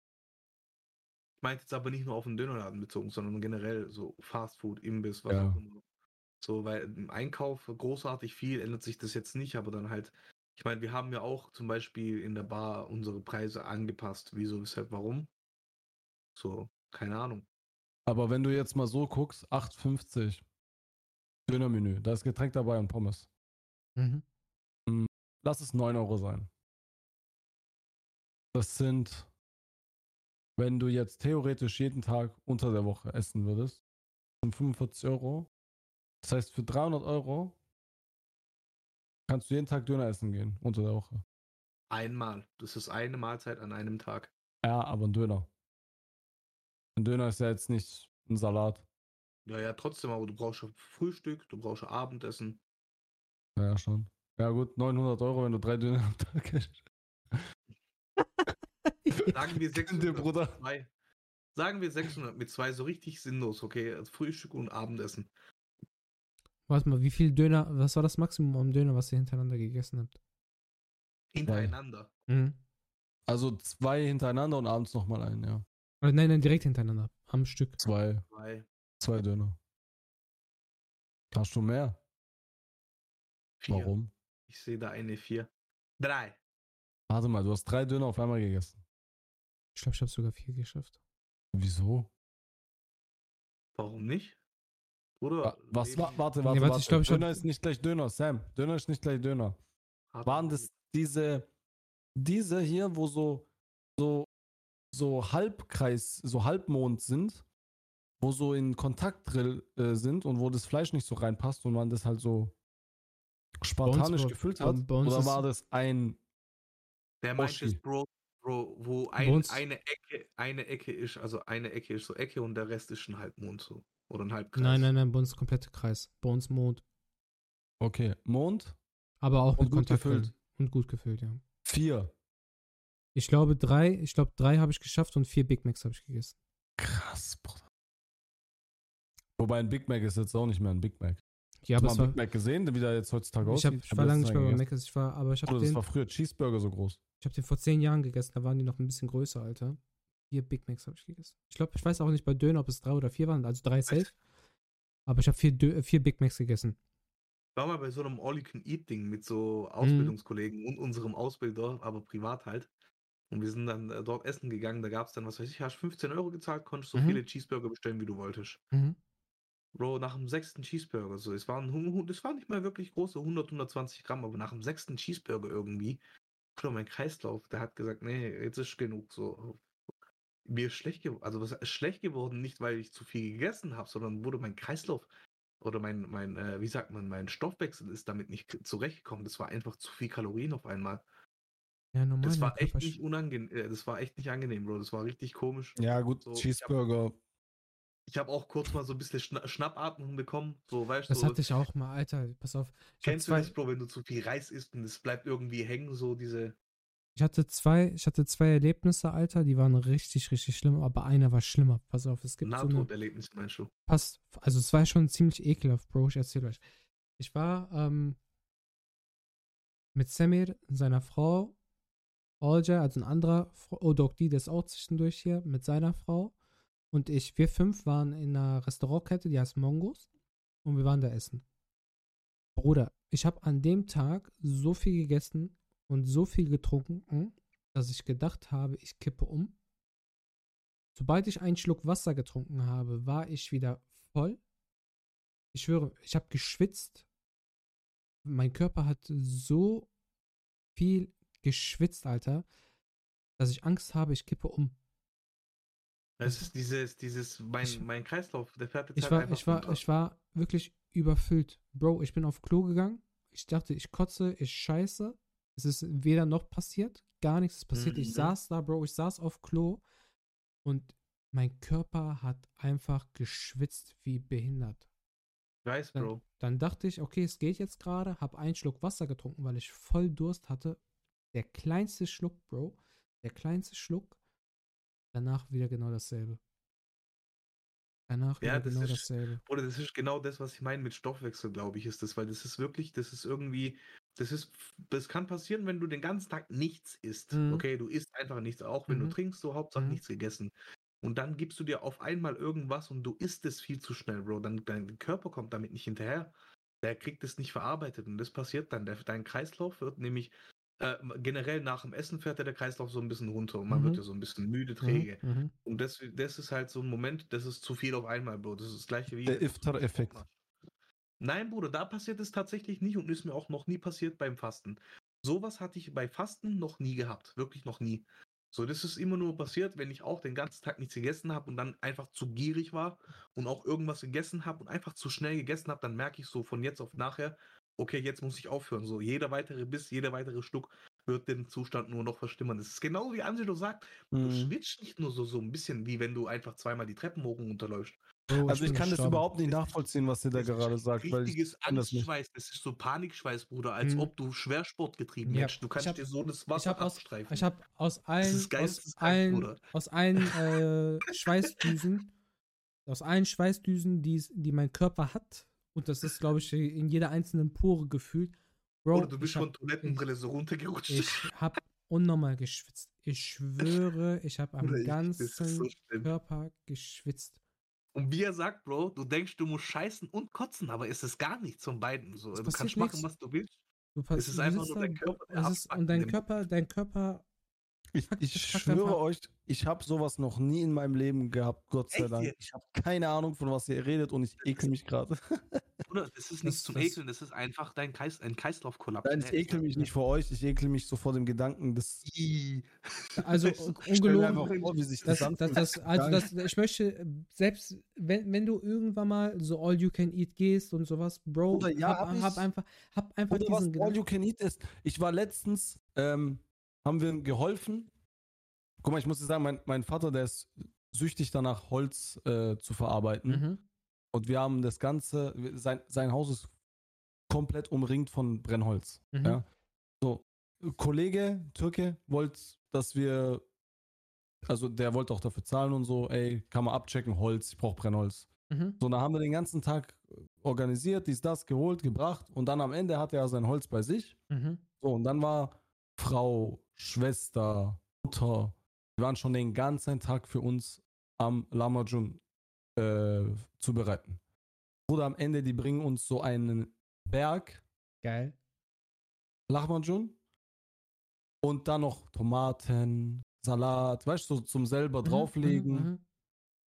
Ich meinte jetzt aber nicht nur auf den Dönerladen bezogen, sondern generell so Fastfood, Imbiss, was Ja. auch immer. So, weil im Einkauf großartig viel ändert sich das jetzt nicht, aber dann halt, ich meine, wir haben ja auch zum Beispiel in der Bar unsere Preise angepasst. Wieso, weshalb, warum? So, keine Ahnung. Aber wenn du jetzt mal so guckst, 8,50 Dönermenü, da ist Getränk dabei und Pommes. Mhm. Lass es 9 Euro sein. Das sind, wenn du jetzt theoretisch jeden Tag unter der Woche essen würdest, sind 45 Euro. Das heißt, für 300 Euro kannst du jeden Tag Döner essen gehen unter der Woche. Einmal. Das ist eine Mahlzeit an einem Tag. Ja, aber ein Döner. Ein Döner ist ja jetzt nicht ein Salat. Ja, ja, trotzdem, aber du brauchst ja Frühstück, du brauchst ja Abendessen. Ja, ja, schon. Ja, gut, 900 Euro, wenn du drei Döner am Tag hast. Sagen wir Dir, 600 Bruder. mit zwei. Sagen wir 600 mit zwei, so richtig sinnlos, okay? Also Frühstück und Abendessen. Warte mal, wie viel Döner, was war das Maximum am Döner, was ihr hintereinander gegessen habt? Hintereinander. Mhm. Also zwei hintereinander und abends nochmal einen, ja. Oder nein, nein, direkt hintereinander. Am Stück. Zwei, Zwei, zwei Döner. Hast du mehr? vier. Warum? Ich sehe da eine vier. Drei. Warte mal, du hast drei Döner auf einmal gegessen. Ich glaube, ich habe sogar vier geschafft. Wieso? Warum nicht? Oder? Wa- Was war? Warte, Nee, warte, warte, warte. ich glaub, ich hab- Döner ist nicht gleich Döner, Sam. Döner ist nicht gleich Döner. Waren das diese, diese hier, wo so, so, so Halbkreis, so Halbmond sind, wo so in Kontaktdrill äh, sind und wo das Fleisch nicht so reinpasst und man das halt so spartanisch war- gefüllt bei- hat? bei uns Oder war das ein Der meint es, Bro, Bro, wo ein, eine Ecke, eine Ecke ist, also eine Ecke ist so Ecke und der Rest ist ein Halbmond so. Oder ein Halbkreis. Nein, nein, nein, bei uns komplette Kreis. Bei uns Mond. Okay, Mond? Aber auch Und mit gut Kontakt. gefüllt. Und gut gefüllt, ja. Vier. Ich glaube drei, ich glaube drei habe ich geschafft und vier Big Macs habe ich gegessen. Krass, Bruder. Wobei ein Big Mac ist jetzt auch nicht mehr ein Big Mac. Ja, Hast du es mal Big Mac gesehen, wie der jetzt heutzutage ich, hab, aussieht? ich war lange nicht mehr bei gegessen. Mac, ich war, aber ich habe das den, war früher Cheeseburger so groß. ich habe den vor zehn Jahren gegessen, da waren die noch ein bisschen größer, Alter. Vier Big Macs habe ich gegessen. Ich glaube, ich weiß auch nicht bei Döner, ob es drei oder vier waren, also drei safe. Aber ich habe vier, Dö- äh, vier Big Macs gegessen. Ich war mal bei so einem All-You-Can-Eat-Ding mit so Mhm. Ausbildungskollegen und unserem Ausbilder, aber privat halt. Und wir sind dann äh, dort essen gegangen. Da gab es dann, was weiß ich, hast 15 Euro gezahlt, konntest so Mhm. viele Cheeseburger bestellen, wie du wolltest. Mhm. Bro, nach dem sechsten Cheeseburger, so, es waren, hu- hu- das war nicht mal wirklich große 100, 120 Gramm, aber nach dem sechsten Cheeseburger irgendwie, Bro, mein Kreislauf, der hat gesagt, nee, jetzt ist genug, so. Mir ist schlecht geworden, also was ist schlecht geworden, nicht weil ich zu viel gegessen habe, sondern wurde mein Kreislauf oder mein, mein, äh, wie sagt man, mein Stoffwechsel ist damit nicht zurechtgekommen. Das war einfach zu viel Kalorien auf einmal. Ja, normal. Das war echt nicht unangenehm, äh, das war echt nicht angenehm, Bro. Das war richtig komisch. Ja, gut, So, ich hab- Cheeseburger. Ich habe auch kurz mal so ein bisschen Schna Schnappatmung bekommen, so, weißt Das hatte ich auch mal, Alter. Pass auf. Kennst du das, Bro, wenn du zu viel Reis isst und es bleibt irgendwie hängen, so diese. ich hatte zwei, ich hatte zwei Erlebnisse, Alter, die waren richtig, richtig schlimm, aber einer war schlimmer. Pass auf, es gibt so eine, meinst du? passt, also es war schon ziemlich ekelhaft, Bro, ich erzähl euch. Ich war ähm, mit Samir, seiner Frau, Olja, also ein anderer, Fr- Odokdi, der ist auch zwischendurch hier, mit seiner Frau und ich, wir fünf waren in einer Restaurantkette, die heißt Mongos und wir waren da essen. Bruder, ich habe an dem Tag so viel gegessen und so viel getrunken, dass ich gedacht habe, ich kippe um. Sobald ich einen Schluck Wasser getrunken habe, war ich wieder voll. Ich schwöre, ich habe geschwitzt. Mein Körper hat so viel geschwitzt, Alter, dass ich Angst habe, ich kippe um. Es ist dieses, dieses, mein, Ich- mein Kreislauf, der fährt jetzt Ich halt war, einfach ich war, runter. ich war wirklich überfüllt. Bro, ich bin auf Klo gegangen. Ich dachte, ich kotze, ich scheiße. Es ist weder noch passiert. Gar nichts ist passiert. Ich Mhm. saß da, Bro, ich saß auf Klo und mein Körper hat einfach geschwitzt wie behindert. Ich weiß, Dann- Bro. Dann dachte ich, okay, es geht jetzt gerade, hab einen Schluck Wasser getrunken, weil ich voll Durst hatte. Der kleinste Schluck, Bro, der kleinste Schluck. Danach wieder genau dasselbe. Danach Ja, wieder das genau ist- dasselbe. Oder das ist genau das, was ich meine mit Stoffwechsel, glaube ich, ist das, weil das ist wirklich, das ist irgendwie, das ist, das kann passieren, wenn du den ganzen Tag nichts isst. Mhm. Okay, du isst einfach nichts, auch wenn Mhm. du trinkst, so Hauptsache Mhm. nichts gegessen. Und dann gibst du dir auf einmal irgendwas und du isst es viel zu schnell, Bro. Dann dein Körper kommt damit nicht hinterher. Der kriegt es nicht verarbeitet und das passiert dann. Der, dein Kreislauf wird nämlich äh, generell nach dem Essen fährt ja der Kreislauf so ein bisschen runter und man Mhm. wird ja so ein bisschen müde, träge. Mhm, mhm. Und das, das ist halt so ein Moment, das ist zu viel auf einmal, Bro. Das ist das gleiche wie. Der Iftar-Effekt. Nein, Bruder, da passiert es tatsächlich nicht und ist mir auch noch nie passiert beim Fasten. Sowas hatte ich bei Fasten noch nie gehabt. Wirklich noch nie. So, das ist immer nur passiert, wenn ich auch den ganzen Tag nichts gegessen habe und dann einfach zu gierig war und auch irgendwas gegessen habe und einfach zu schnell gegessen habe, dann merke ich so von jetzt auf nachher, okay, jetzt muss ich aufhören. So, jeder weitere Biss, jeder weitere Schluck wird den Zustand nur noch verstimmern. Das ist genau wie Angelo sagt, du Mhm. schwitzt nicht nur so, so ein bisschen, wie wenn du einfach zweimal die Treppen hoch und runterläufst. Bro, Also ich bin kann das überhaupt nicht nachvollziehen, was ihr da gerade sagt, weil ich Richtiges kann das. Angstschweiß, das ist so Panikschweiß, Bruder, als Mhm. ob du Schwersport getrieben Ja, hättest. Du ich kannst hab- dir so das Ich Wasser habe aus, abstreifen. ich hab aus allen, ist aus allen, Bruder. aus allen äh, Schweißdüsen, aus allen Schweißdüsen, die, es- die mein Körper hat, und das ist, glaube ich, in jeder einzelnen Pore gefühlt, Bro, Oder du bist von Toilettenbrille so runtergerutscht. Ich habe unnormal geschwitzt. Ich schwöre, ich habe am ich- ganzen so. Körper geschwitzt. Und wie er sagt, Bro, du denkst, du musst scheißen und kotzen, aber es ist gar nichts von beiden. So, du kannst machen, nix. was du willst. Du Es ist einfach nur dein Körper, ist, Und dein Körper, dein Körper, Ich, ich schwöre euch, ich habe sowas noch nie in meinem Leben gehabt, Gott sei Echt Dank. Ich habe keine Ahnung, von was ihr redet und ich ekel mich gerade. Oder? Das ist nichts zum das- Ekeln, das ist einfach dein Kreis, ein Kreislaufkollaps. Nein, ich ekel mich nicht vor euch, ich ekel mich so vor dem Gedanken, dass. Also ungelogen, vor, wie sich das, das, das, anfühlt. das, also das, ich möchte, selbst wenn, wenn du irgendwann mal so All You Can Eat gehst und sowas, Bro, Bruder, ja, hab, hab ich. hab einfach, hab einfach Oder was diesen All Gedanken. You Can Eat ist. Ich war letztens, ähm, haben wir ihm geholfen. Guck mal, ich muss dir sagen, mein, mein Vater, der ist süchtig danach, Holz äh, zu verarbeiten. Mhm. Und wir haben das Ganze, sein, sein Haus ist komplett umringt von Brennholz. Mhm. Ja. So, Kollege, Türke, wollte, dass wir, also der wollte auch dafür zahlen und so, ey, kann man abchecken, Holz, ich brauche Brennholz. Mhm. So, dann haben wir den ganzen Tag organisiert, dies, das, geholt, gebracht und dann am Ende hatte er sein Holz bei sich. Mhm. So, und dann war Frau, Schwester, Mutter, die waren schon den ganzen Tag für uns am Lamajun äh, zubereiten. Oder am Ende, die bringen uns so einen Berg Geil. Lahmacun und dann noch Tomaten, Salat, weißt du, so zum selber Mhm, drauflegen, mhm, mhm.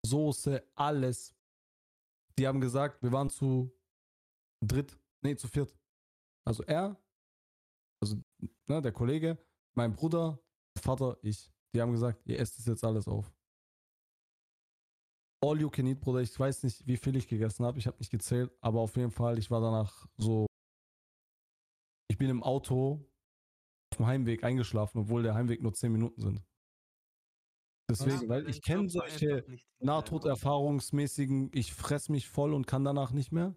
Soße, alles. Die haben gesagt, wir waren zu dritt, nee, zu viert. Also er, also ne, der Kollege, mein Bruder, Vater, ich. Die haben gesagt, ihr esst es jetzt alles auf. All you can eat, Bruder. Ich weiß nicht, wie viel ich gegessen habe. Ich habe nicht gezählt, aber auf jeden Fall, ich war danach so. Ich bin im Auto auf dem Heimweg eingeschlafen, obwohl der Heimweg nur 10 Minuten sind. Deswegen, weil ich kenne solche Nahtoderfahrungsmäßigen, ich fress mich voll und kann danach nicht mehr.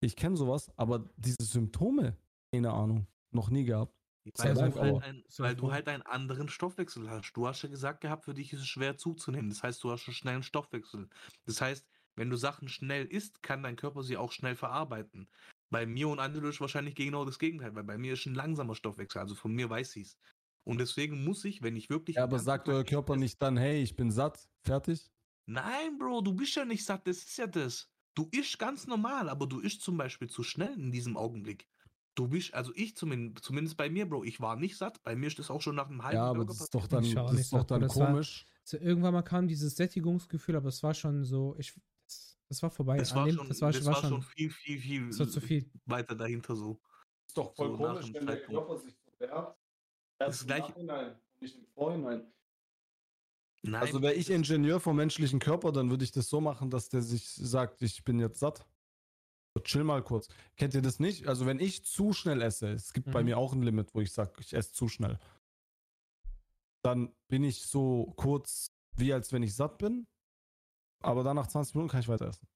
Ich kenne sowas, aber diese Symptome, keine Ahnung, noch nie gehabt. Weil, Sehr, du halt, ein, weil du froh. halt einen anderen Stoffwechsel hast. Du hast ja gesagt gehabt, für dich ist es schwer zuzunehmen. Das heißt, du hast einen schnellen Stoffwechsel. Das heißt, wenn du Sachen schnell isst, kann dein Körper sie auch schnell verarbeiten. Bei mir und Angelo ist wahrscheinlich genau das Gegenteil, weil bei mir ist ein langsamer Stoffwechsel. Also von mir weiß ich es. Und deswegen muss ich, wenn ich wirklich. Ja, aber sagt euer Körper nicht dann, hey, ich bin satt, fertig? Nein, Bro, du bist ja nicht satt, das ist ja das. Du ischst ganz normal, aber du ischst zum Beispiel zu schnell in diesem Augenblick. Du bist, also ich zumindest, zumindest bei mir, Bro, ich war nicht satt. Bei mir ist das auch schon nach einem halben Ja, aber Burger das ist doch dann, das nicht ist doch dann das war- komisch. So, irgendwann mal kam dieses Sättigungsgefühl, aber es war schon so, ich, das, das war vorbei. Das war, dem- schon, das war, das war war schon, schon viel, viel, viel das war zu viel. weiter dahinter so. ist doch voll So komisch, wenn der. Körper sich so wehrt. Das gleiche- nicht im Vorhinein. Nein, Also wäre ich Ingenieur vom menschlichen Körper, dann würde ich das so machen, dass der sich sagt, ich bin jetzt satt. So, Chill mal kurz. Kennt ihr das nicht? Also wenn ich zu schnell esse, es gibt bei Mhm. mir auch ein Limit, wo ich sage, ich esse zu schnell. Dann bin ich so kurz, wie als wenn ich satt bin. Aber dann nach 20 Minuten kann ich weiter essen.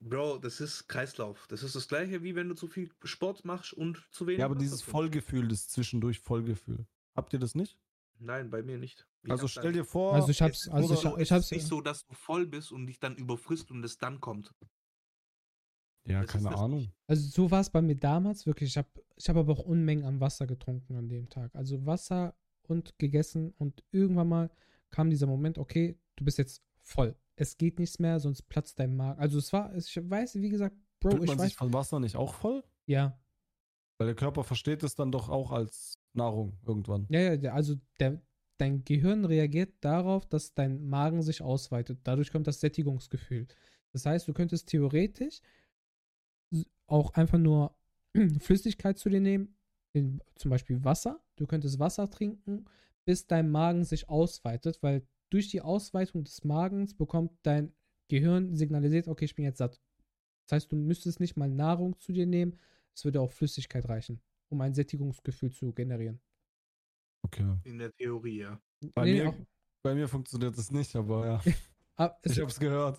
Bro, das ist Kreislauf. Das ist das gleiche, wie wenn du zu viel Sport machst und zu wenig. Ja, aber dieses. Vollgefühl, das zwischendurch Vollgefühl. Habt ihr das nicht? Nein, bei mir nicht. Ich Also stell dir vor, Also ich Es hab's, also ich, so, ich es hab's, ist nicht so, dass du voll bist und dich dann überfrisst und es dann kommt. Ja, das keine Ahnung. also so war es bei mir damals wirklich. Ich habe ich hab aber auch Unmengen an Wasser getrunken an dem Tag. Also Wasser und gegessen und irgendwann mal kam dieser Moment, okay, du bist jetzt voll. Es geht nichts mehr, sonst platzt dein Magen. Also es war, ich weiß, wie gesagt, Bro, Tut ich man weiß, sich von Wasser nicht auch voll? ja, Weil der Körper versteht es dann doch auch als Nahrung irgendwann. Ja, ja, also der, dein Gehirn reagiert darauf, dass dein Magen sich ausweitet. Dadurch kommt das Sättigungsgefühl. Das heißt, du könntest theoretisch auch einfach nur Flüssigkeit zu dir nehmen, in, zum Beispiel Wasser, du könntest Wasser trinken, bis dein Magen sich ausweitet, weil durch die Ausweitung des Magens bekommt dein Gehirn signalisiert, okay, ich bin jetzt satt. Das heißt, du müsstest nicht mal Nahrung zu dir nehmen, es würde auch Flüssigkeit reichen, um ein Sättigungsgefühl zu generieren. Okay. In der Theorie, ja. Bei, Nee, mir, bei mir funktioniert das nicht, aber ja. Ah, es, Ich hab's gehört.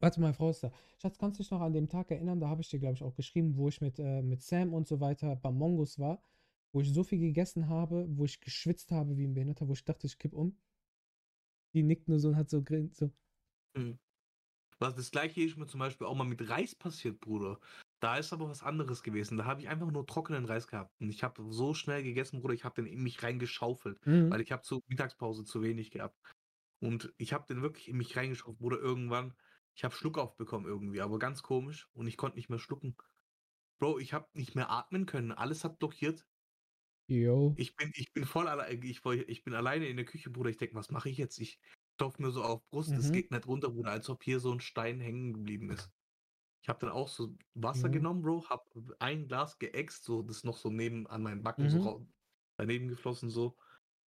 Warte mal, Frau ist da. Schatz, kannst du dich noch an dem Tag erinnern? Da habe ich dir, glaube ich, auch geschrieben, wo ich mit, äh, mit Sam und so weiter beim Mongos war, wo ich so viel gegessen habe, wo ich geschwitzt habe wie ein Behinderter, wo ich dachte, ich kipp um. Die nickt nur so und hat so grin, so. Was das gleiche ist mir zum Beispiel auch mal mit Reis passiert, Bruder. Da ist aber was anderes gewesen. Da habe ich einfach nur trockenen Reis gehabt. Und ich habe so schnell gegessen, Bruder, ich habe den in mich reingeschaufelt. Mhm. Weil ich habe zur Mittagspause zu wenig gehabt. Und ich habe den wirklich in mich reingeschaufelt, Bruder, irgendwann. Ich habe Schluck aufbekommen irgendwie, aber ganz komisch. Und ich konnte nicht mehr schlucken. Bro, ich habe nicht mehr atmen können. Alles hat blockiert. Yo. Ich bin, ich bin voll allein, ich, ich bin alleine in der Küche, Bruder. Ich denke, was mache ich jetzt? Ich klopfe mir so auf Brust, das Mhm. geht nicht runter, Bruder, als ob hier so ein Stein hängen geblieben ist. Ich habe dann auch so Wasser Ja. genommen, Bro, hab ein Glas geäxt, so das ist noch so neben an meinen Backen so Mhm. rau- daneben geflossen so.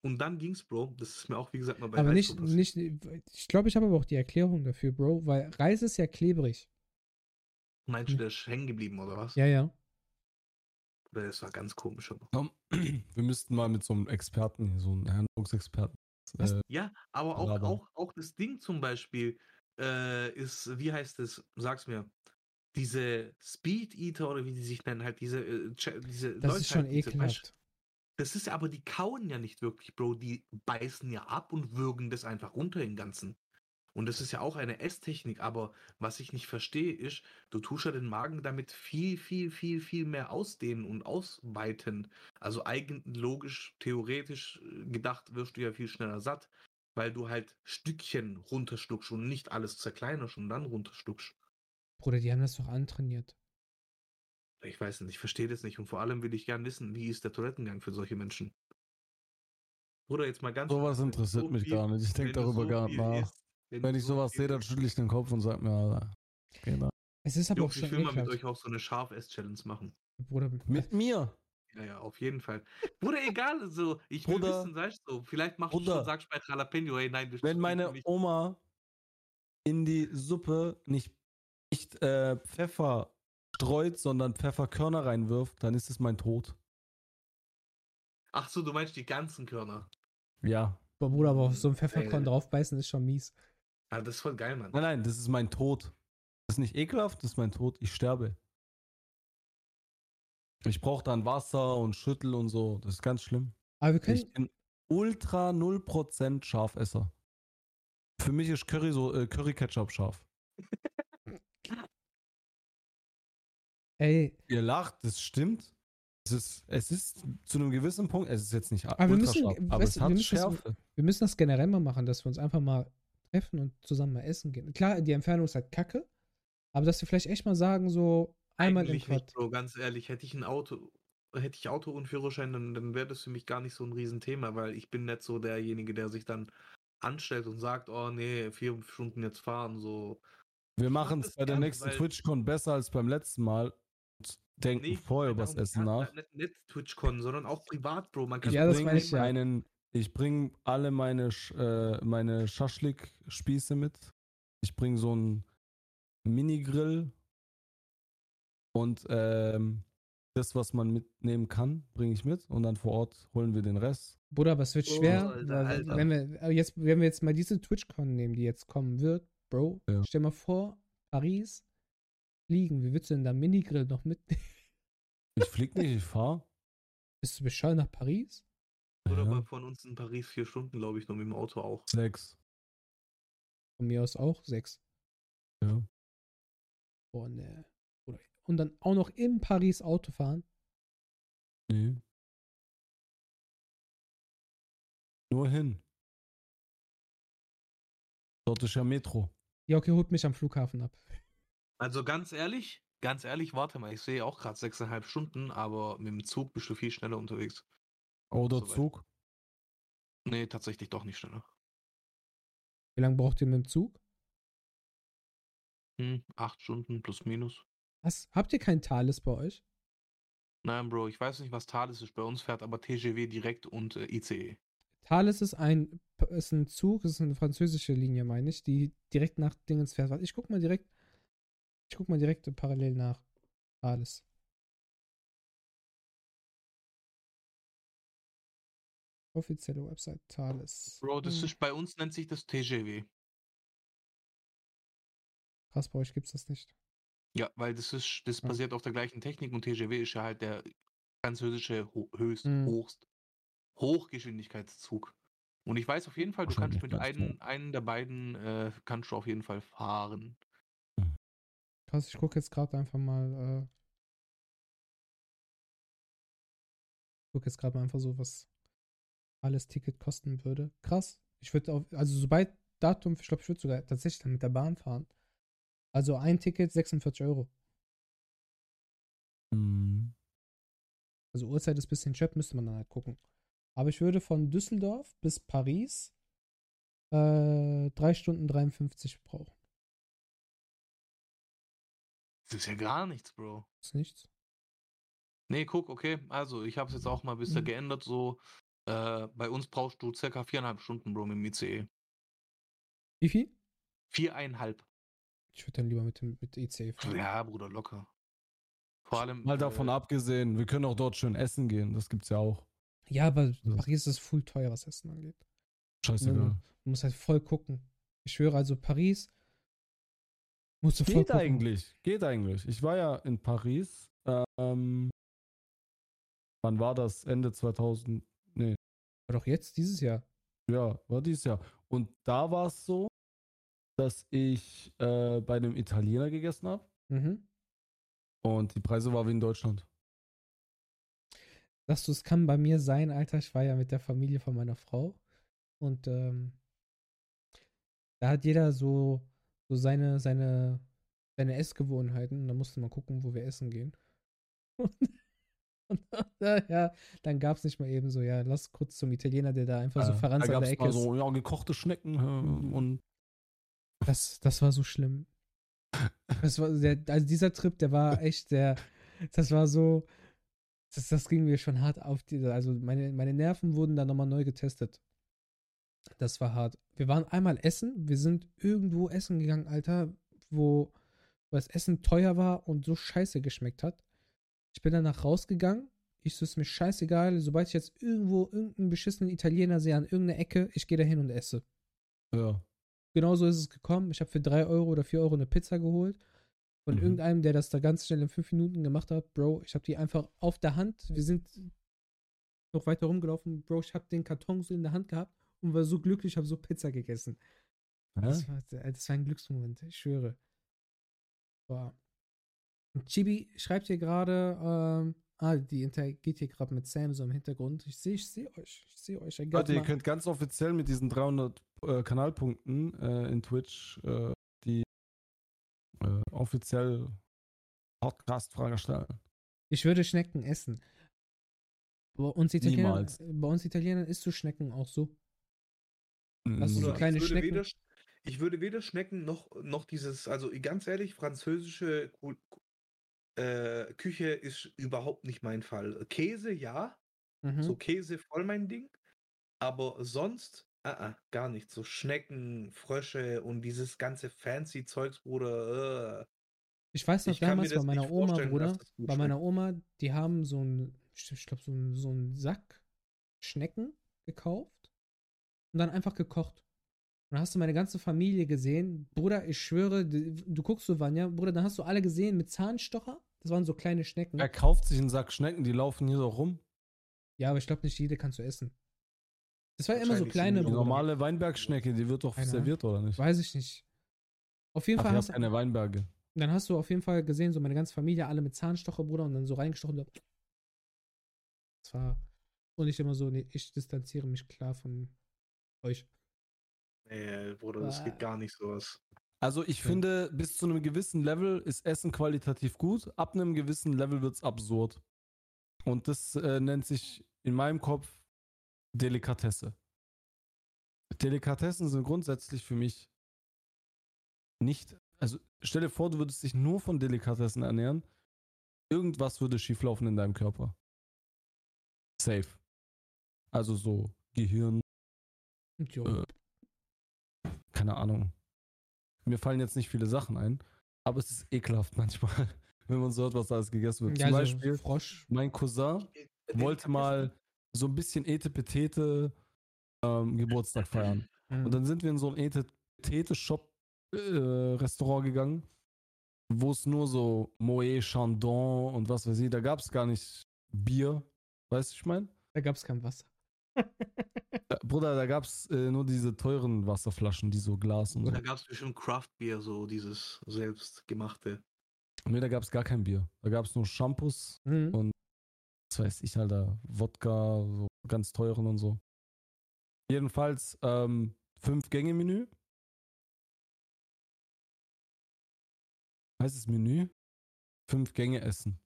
Und dann ging's, Bro. Das ist mir auch wie gesagt mal bei Aber Reis nicht, so nicht, ich glaube, ich habe aber auch die Erklärung dafür, Bro, weil Reis ist ja klebrig. Meinst du, der ist hängen geblieben oder was? Ja, ja. Oder das war ganz komisch. Aber. Komm, Wir müssten mal mit so einem Experten, so einem Ernährungsexperten. Äh, Ja, aber auch, labern. auch, auch das Ding zum Beispiel äh, ist, wie heißt es, sag's mir, diese Speed Eater oder wie die sich nennen, halt diese, äh, diese Das ist schon halt, ekelhaft. Das ist ja aber, die kauen ja nicht wirklich, Bro, die beißen ja ab und würgen das einfach runter im Ganzen. Und das ist ja auch eine Esstechnik, aber was ich nicht verstehe, ist, du tust ja den Magen damit viel, viel, viel, viel mehr ausdehnen und ausweiten. Also eigentlich logisch, theoretisch äh, gedacht, wirst du ja viel schneller satt, weil du halt Stückchen runterschluckst und nicht alles zerkleinerst und dann runterschluckst. Bruder, die haben das doch antrainiert. Ich weiß nicht, ich verstehe das nicht und vor allem will ich gern wissen, wie ist der Toilettengang für solche Menschen? Bruder, jetzt mal ganz sowas wenn du interessiert so mich viel- gar nicht. Ich denke wenn du darüber so gar nicht nach. du Wenn ich so sowas sehe, dann schüttle ich den Kopf und sag mir, Alter, genau. Es ist aber Jungs, auch schon ich will mal mit euch auch so eine Scharf-Ess-Challenge machen. Bruder, Mit mir? Ja, ja, auf jeden Fall. Bruder, egal, so, ich will Bruder. wissen, sagst du, vielleicht machst du Bruder. schon, sagst bei Jalapeno, hey, nein, du Wenn du- meine nicht. Oma in die Suppe nicht, nicht äh, Pfeffer streut, sondern Pfefferkörner reinwirft, dann ist es mein Tod. Ach so, du meinst die ganzen Körner. Ja. Boah, Bruder, aber auf so ein Pfefferkorn Äh. draufbeißen ist schon mies. Ja, das ist voll geil, Mann. Nein, nein, das ist mein Tod. Das ist nicht ekelhaft, das ist mein Tod. Ich sterbe. Ich brauche dann Wasser und Schüttel und so. Das ist ganz schlimm. Aber wir können, Ich bin ultra 0% Scharfesser. Für mich ist Curry so äh, Curry Ketchup scharf. ey, Ihr lacht, das stimmt. Es ist, es ist zu einem gewissen Punkt, es ist jetzt nicht Aber wir müssen- aber weißt es du, wir hat müssen das- Schärfe. wir müssen das generell mal machen, dass wir uns einfach mal treffen und zusammen mal essen gehen. Klar, die Entfernung ist halt kacke, aber dass wir vielleicht echt mal sagen, so einmal im Eigentlich nicht, Quad. Bro, ganz ehrlich, hätte ich ein Auto, hätte ich Auto und Führerschein, dann, dann wäre das für mich gar nicht so ein Riesenthema, weil ich bin nicht so derjenige, der sich dann anstellt und sagt, oh nee, vier Stunden jetzt fahren, so. Wir mach machen es das bei der nächsten TwitchCon besser als beim letzten Mal denken Nee, vorher ich über das Essen nicht- nach. Nicht, nicht TwitchCon, sondern auch privat, Bro. Man kann Ja, das bring meine ich ja. Einen, ich bringe alle meine, äh, meine Schaschlik-Spieße mit. Ich bringe so einen Mini-Grill und ähm, das, was man mitnehmen kann, bringe ich mit und dann vor Ort holen wir den Rest. Bruder, aber es wird Oh, schwer, Alter, Alter. wenn wir jetzt, wenn wir jetzt mal diese TwitchCon nehmen, die jetzt kommen wird, Bro, Ja. stell mal vor, Paris fliegen, wie willst du denn da Minigrill noch mitnehmen? Ich flieg nicht, ich fahre. Bist du bescheuert nach Paris? Oder Ja. bei- von uns in Paris vier Stunden, glaube ich, noch mit dem Auto auch. Sechs. Von mir aus auch sechs. Ja. Boah, ne. Und dann auch noch in Paris Auto fahren. Nee. Nur hin. Dort ist ja Metro. Ja, okay, holt mich am Flughafen ab. Also ganz ehrlich, ganz ehrlich, warte mal, ich sehe auch gerade sechseinhalb Stunden, aber mit dem Zug bist du viel schneller unterwegs. Oder Soweit. Zug. Nee, tatsächlich doch nicht schneller. Wie lange braucht ihr mit dem Zug? Hm, acht Stunden plus minus. Was? Habt ihr kein Thales bei euch? Nein, Bro, ich weiß nicht, was Thales ist. Bei uns fährt aber TGW direkt und äh, ICE. Thales ist ein, ist ein Zug, ist eine französische Linie, meine ich, die direkt nach Dingens fährt. Warte, Ich guck mal direkt, ich guck mal direkt parallel nach Thales. Offizielle Website Thales. Bro, das Hm, ist bei uns nennt sich das TGW. Krass, bei euch gibt's das nicht. Ja, weil das ist, das Ja. basiert auf der gleichen Technik und TGW ist ja halt der französische Ho höchst, Mhm. hochst, Hochgeschwindigkeitszug. Und ich weiß auf jeden Fall, du kannst mit einem, einen der beiden äh, kannst du auf jeden Fall fahren. Krass, ich gucke jetzt gerade einfach mal. Äh, gucke jetzt gerade mal einfach so, was alles Ticket kosten würde. Krass. Ich würde auf, also sobald Datum, ich glaube, ich würde sogar tatsächlich dann mit der Bahn fahren. Also ein Ticket 46 Euro. Mhm. Also Uhrzeit ist ein bisschen Chat, müsste man dann halt gucken. Aber ich würde von Düsseldorf bis Paris äh, 3 Stunden 53 brauchen. Das ist ja gar nichts, Bro. Ist nichts. Nee, guck, okay, also ich habe es jetzt auch mal ein bisschen Mhm. geändert, so äh, bei uns brauchst du circa viereinhalb Stunden, Bro, mit dem ICE. Wie viel? Viereinhalb. Ich würde dann lieber mit dem mit IC fahren. Ja, Bruder, locker. Vor allem. Mal davon äh, abgesehen, wir können auch dort schön essen gehen. Das gibt's ja auch. Ja, aber Ja. Paris ist full teuer, was Essen angeht. Scheißegal. Du musst halt voll gucken. Ich schwöre, also Paris musst du Geht eigentlich. Geht eigentlich. Ich war ja in Paris. Ähm, wann war das? Ende 2000. Nee, Aber doch jetzt, dieses Jahr. ja, war dieses Jahr. Und da war es so, dass ich äh, bei einem Italiener gegessen habe. Mhm. Und die Preise waren wie in Deutschland. Sagst du, es kann bei mir sein, Alter. Ich war ja mit der Familie von meiner Frau. Und ähm, da hat jeder so, so seine, seine, seine Essgewohnheiten. Und da musste man gucken, wo wir essen gehen. Und, und ja, dann gab es nicht mal eben so, ja, lass kurz zum Italiener, der da einfach so Äh, verranzt da an der Ecke mal ist. so ja, gekochte Schnecken äh, und Das, das war so schlimm. Das war der, also dieser Trip, der war echt der, das war so, das, das ging mir schon hart auf die, also meine, meine Nerven wurden dann nochmal neu getestet. Das war hart. Wir waren einmal essen, wir sind irgendwo essen gegangen, Alter, wo, wo das Essen teuer war und so scheiße geschmeckt hat. Ich bin danach rausgegangen. Ich so, ist mir scheißegal, sobald ich jetzt irgendwo irgendeinen beschissenen Italiener sehe an irgendeiner Ecke, ich gehe da hin und esse ja. genauso ist es gekommen. Ich habe für 3 Euro oder 4 Euro eine Pizza geholt. Von Mhm. irgendeinem, der das da ganz schnell in 5 Minuten gemacht hat. Bro, ich habe die einfach auf der Hand. Wir sind noch weiter rumgelaufen. Bro, ich habe den Karton so in der Hand gehabt und war so glücklich, habe so Pizza gegessen. Das, war, das war ein Glücksmoment, ich schwöre. Boah. Und Chibi schreibt hier gerade, ähm, ah, die interagiert hier gerade mit Sam so im Hintergrund. Ich sehe, ich sehe euch. Ich sehe euch. Leute, ihr könnt ganz offiziell mit diesen 300 äh, Kanalpunkten äh, in Twitch äh, die äh, offiziell Podcast-Frage stellen. Ich würde Schnecken essen. Bei uns Italienern, bei uns Italienern isst du Schnecken auch so. Hast du so Mhm. kleine ich würde Schnecken? Weder, ich würde weder Schnecken noch, noch dieses, also ganz ehrlich, französische äh, Küche ist überhaupt nicht mein Fall. Käse, ja. Mhm. So Käse voll mein Ding. Aber sonst, ah, ah, gar nicht. So Schnecken, Frösche und dieses ganze fancy Zeugs, Bruder. Äh. Ich weiß noch Ich damals bei meiner Oma, Bruder, bei meiner Oma, die haben so ein, ich glaube, so ein, so ein Sack Schnecken gekauft und dann einfach gekocht. Und dann hast du meine ganze Familie gesehen. Bruder, ich schwöre, du, du guckst so, Vanya, Bruder, dann hast du alle gesehen mit Zahnstocher. Das waren so kleine Schnecken. Wer kauft sich einen Sack Schnecken? Die laufen hier so rum. Ja, aber ich glaube nicht jede kannst du essen. Das war immer so kleine, die Bruder. normale Weinbergschnecke, die wird doch Keine serviert, oder nicht? Weiß ich nicht. Auf jeden Ach, Fall ihr hast keine Weinberge. Dann hast du auf jeden Fall gesehen, so meine ganze Familie, alle mit Zahnstocher, Bruder, und dann so reingestochen. Das war. Und ich immer so, nee, ich distanziere mich klar von euch. Nee, Bruder, das geht gar nicht sowas. Also ich finde, bis zu einem gewissen Level ist Essen qualitativ gut. Ab einem gewissen Level wird es absurd. Und das äh, nennt sich in meinem Kopf Delikatesse. Delikatessen sind grundsätzlich für mich nicht. Also stell dir vor, du würdest dich nur von Delikatessen ernähren. irgendwas würde schieflaufen in deinem Körper. Safe. Also so Gehirn. Äh, keine Ahnung. Mir fallen jetzt nicht viele Sachen ein, aber es ist ekelhaft manchmal, wenn man so hört, was da alles gegessen wird. ja, Zum also Beispiel, Frosch. mein Cousin wollte mal so ein bisschen Etepetete ähm, Geburtstag feiern. Mhm. Und dann sind wir in so ein Etepetete-Shop-Restaurant gegangen, wo es nur so Moët Chandon und was weiß ich, da gab es gar nicht Bier. Weißt du, ich meine? da gab es kein Wasser. Äh, Bruder, da gab es äh, nur diese teuren Wasserflaschen, die so Glas und so. Da gab es bestimmt Craft Beer, so dieses selbstgemachte. Nee, da gab es gar kein Bier. Da gab es nur Shampoos, Mhm. Und- was weiß ich, Alter, Wodka, so ganz teuren und so. Jedenfalls ähm, Fünf-Gänge-Menü. Heißt es Menü? Fünf Gänge essen.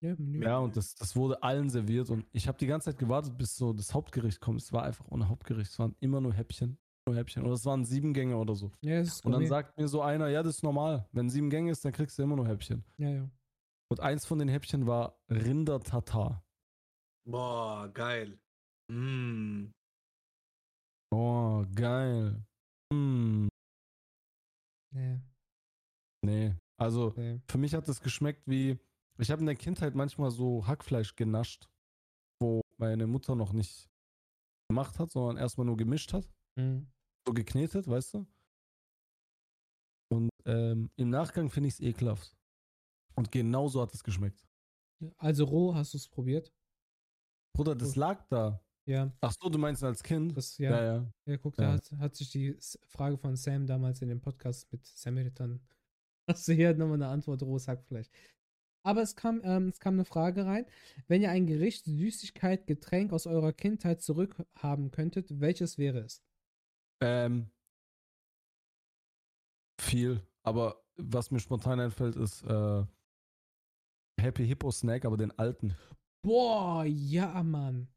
Ja, Menü. Ja, und das, das wurde allen serviert und ich habe die ganze Zeit gewartet, bis so das Hauptgericht kommt. Es war einfach ohne Hauptgericht. Es waren immer nur Häppchen. Nur Häppchen. Oder es waren sieben Gänge oder so. Ja, das ist Und dann sagt mir so einer, ja, das ist normal. Wenn sieben Gänge ist, dann kriegst du immer nur Häppchen. Ja, ja. Und eins von den Häppchen war Rinder-Tatar. Boah, geil. Mm. Oh, geil. Hm, Nee, nee. Also, nee. für mich hat das geschmeckt wie. Ich habe in der Kindheit manchmal so Hackfleisch genascht, wo meine Mutter noch nicht gemacht hat, sondern erstmal nur gemischt hat. Mhm. So geknetet, weißt du? Und ähm, im Nachgang finde ich es ekelhaft. Und genauso hat es geschmeckt. Also roh hast du es probiert? Bruder, das lag da. Ja, Ach so, du meinst als Kind? das, ja. ja. Ja, ja. guck, Ja. da hat, hat sich die Frage von Sam damals in dem Podcast mit Samaritan. Hast du hier nochmal eine Antwort, rohes Hackfleisch. Aber es kam, ähm, es kam eine Frage rein. Wenn ihr ein Gericht, Süßigkeit, Getränk aus eurer Kindheit zurückhaben könntet, welches wäre es? Ähm, viel. Aber was mir spontan einfällt, ist äh, Happy Hippo Snack, aber den alten. Boah, ja, Mann.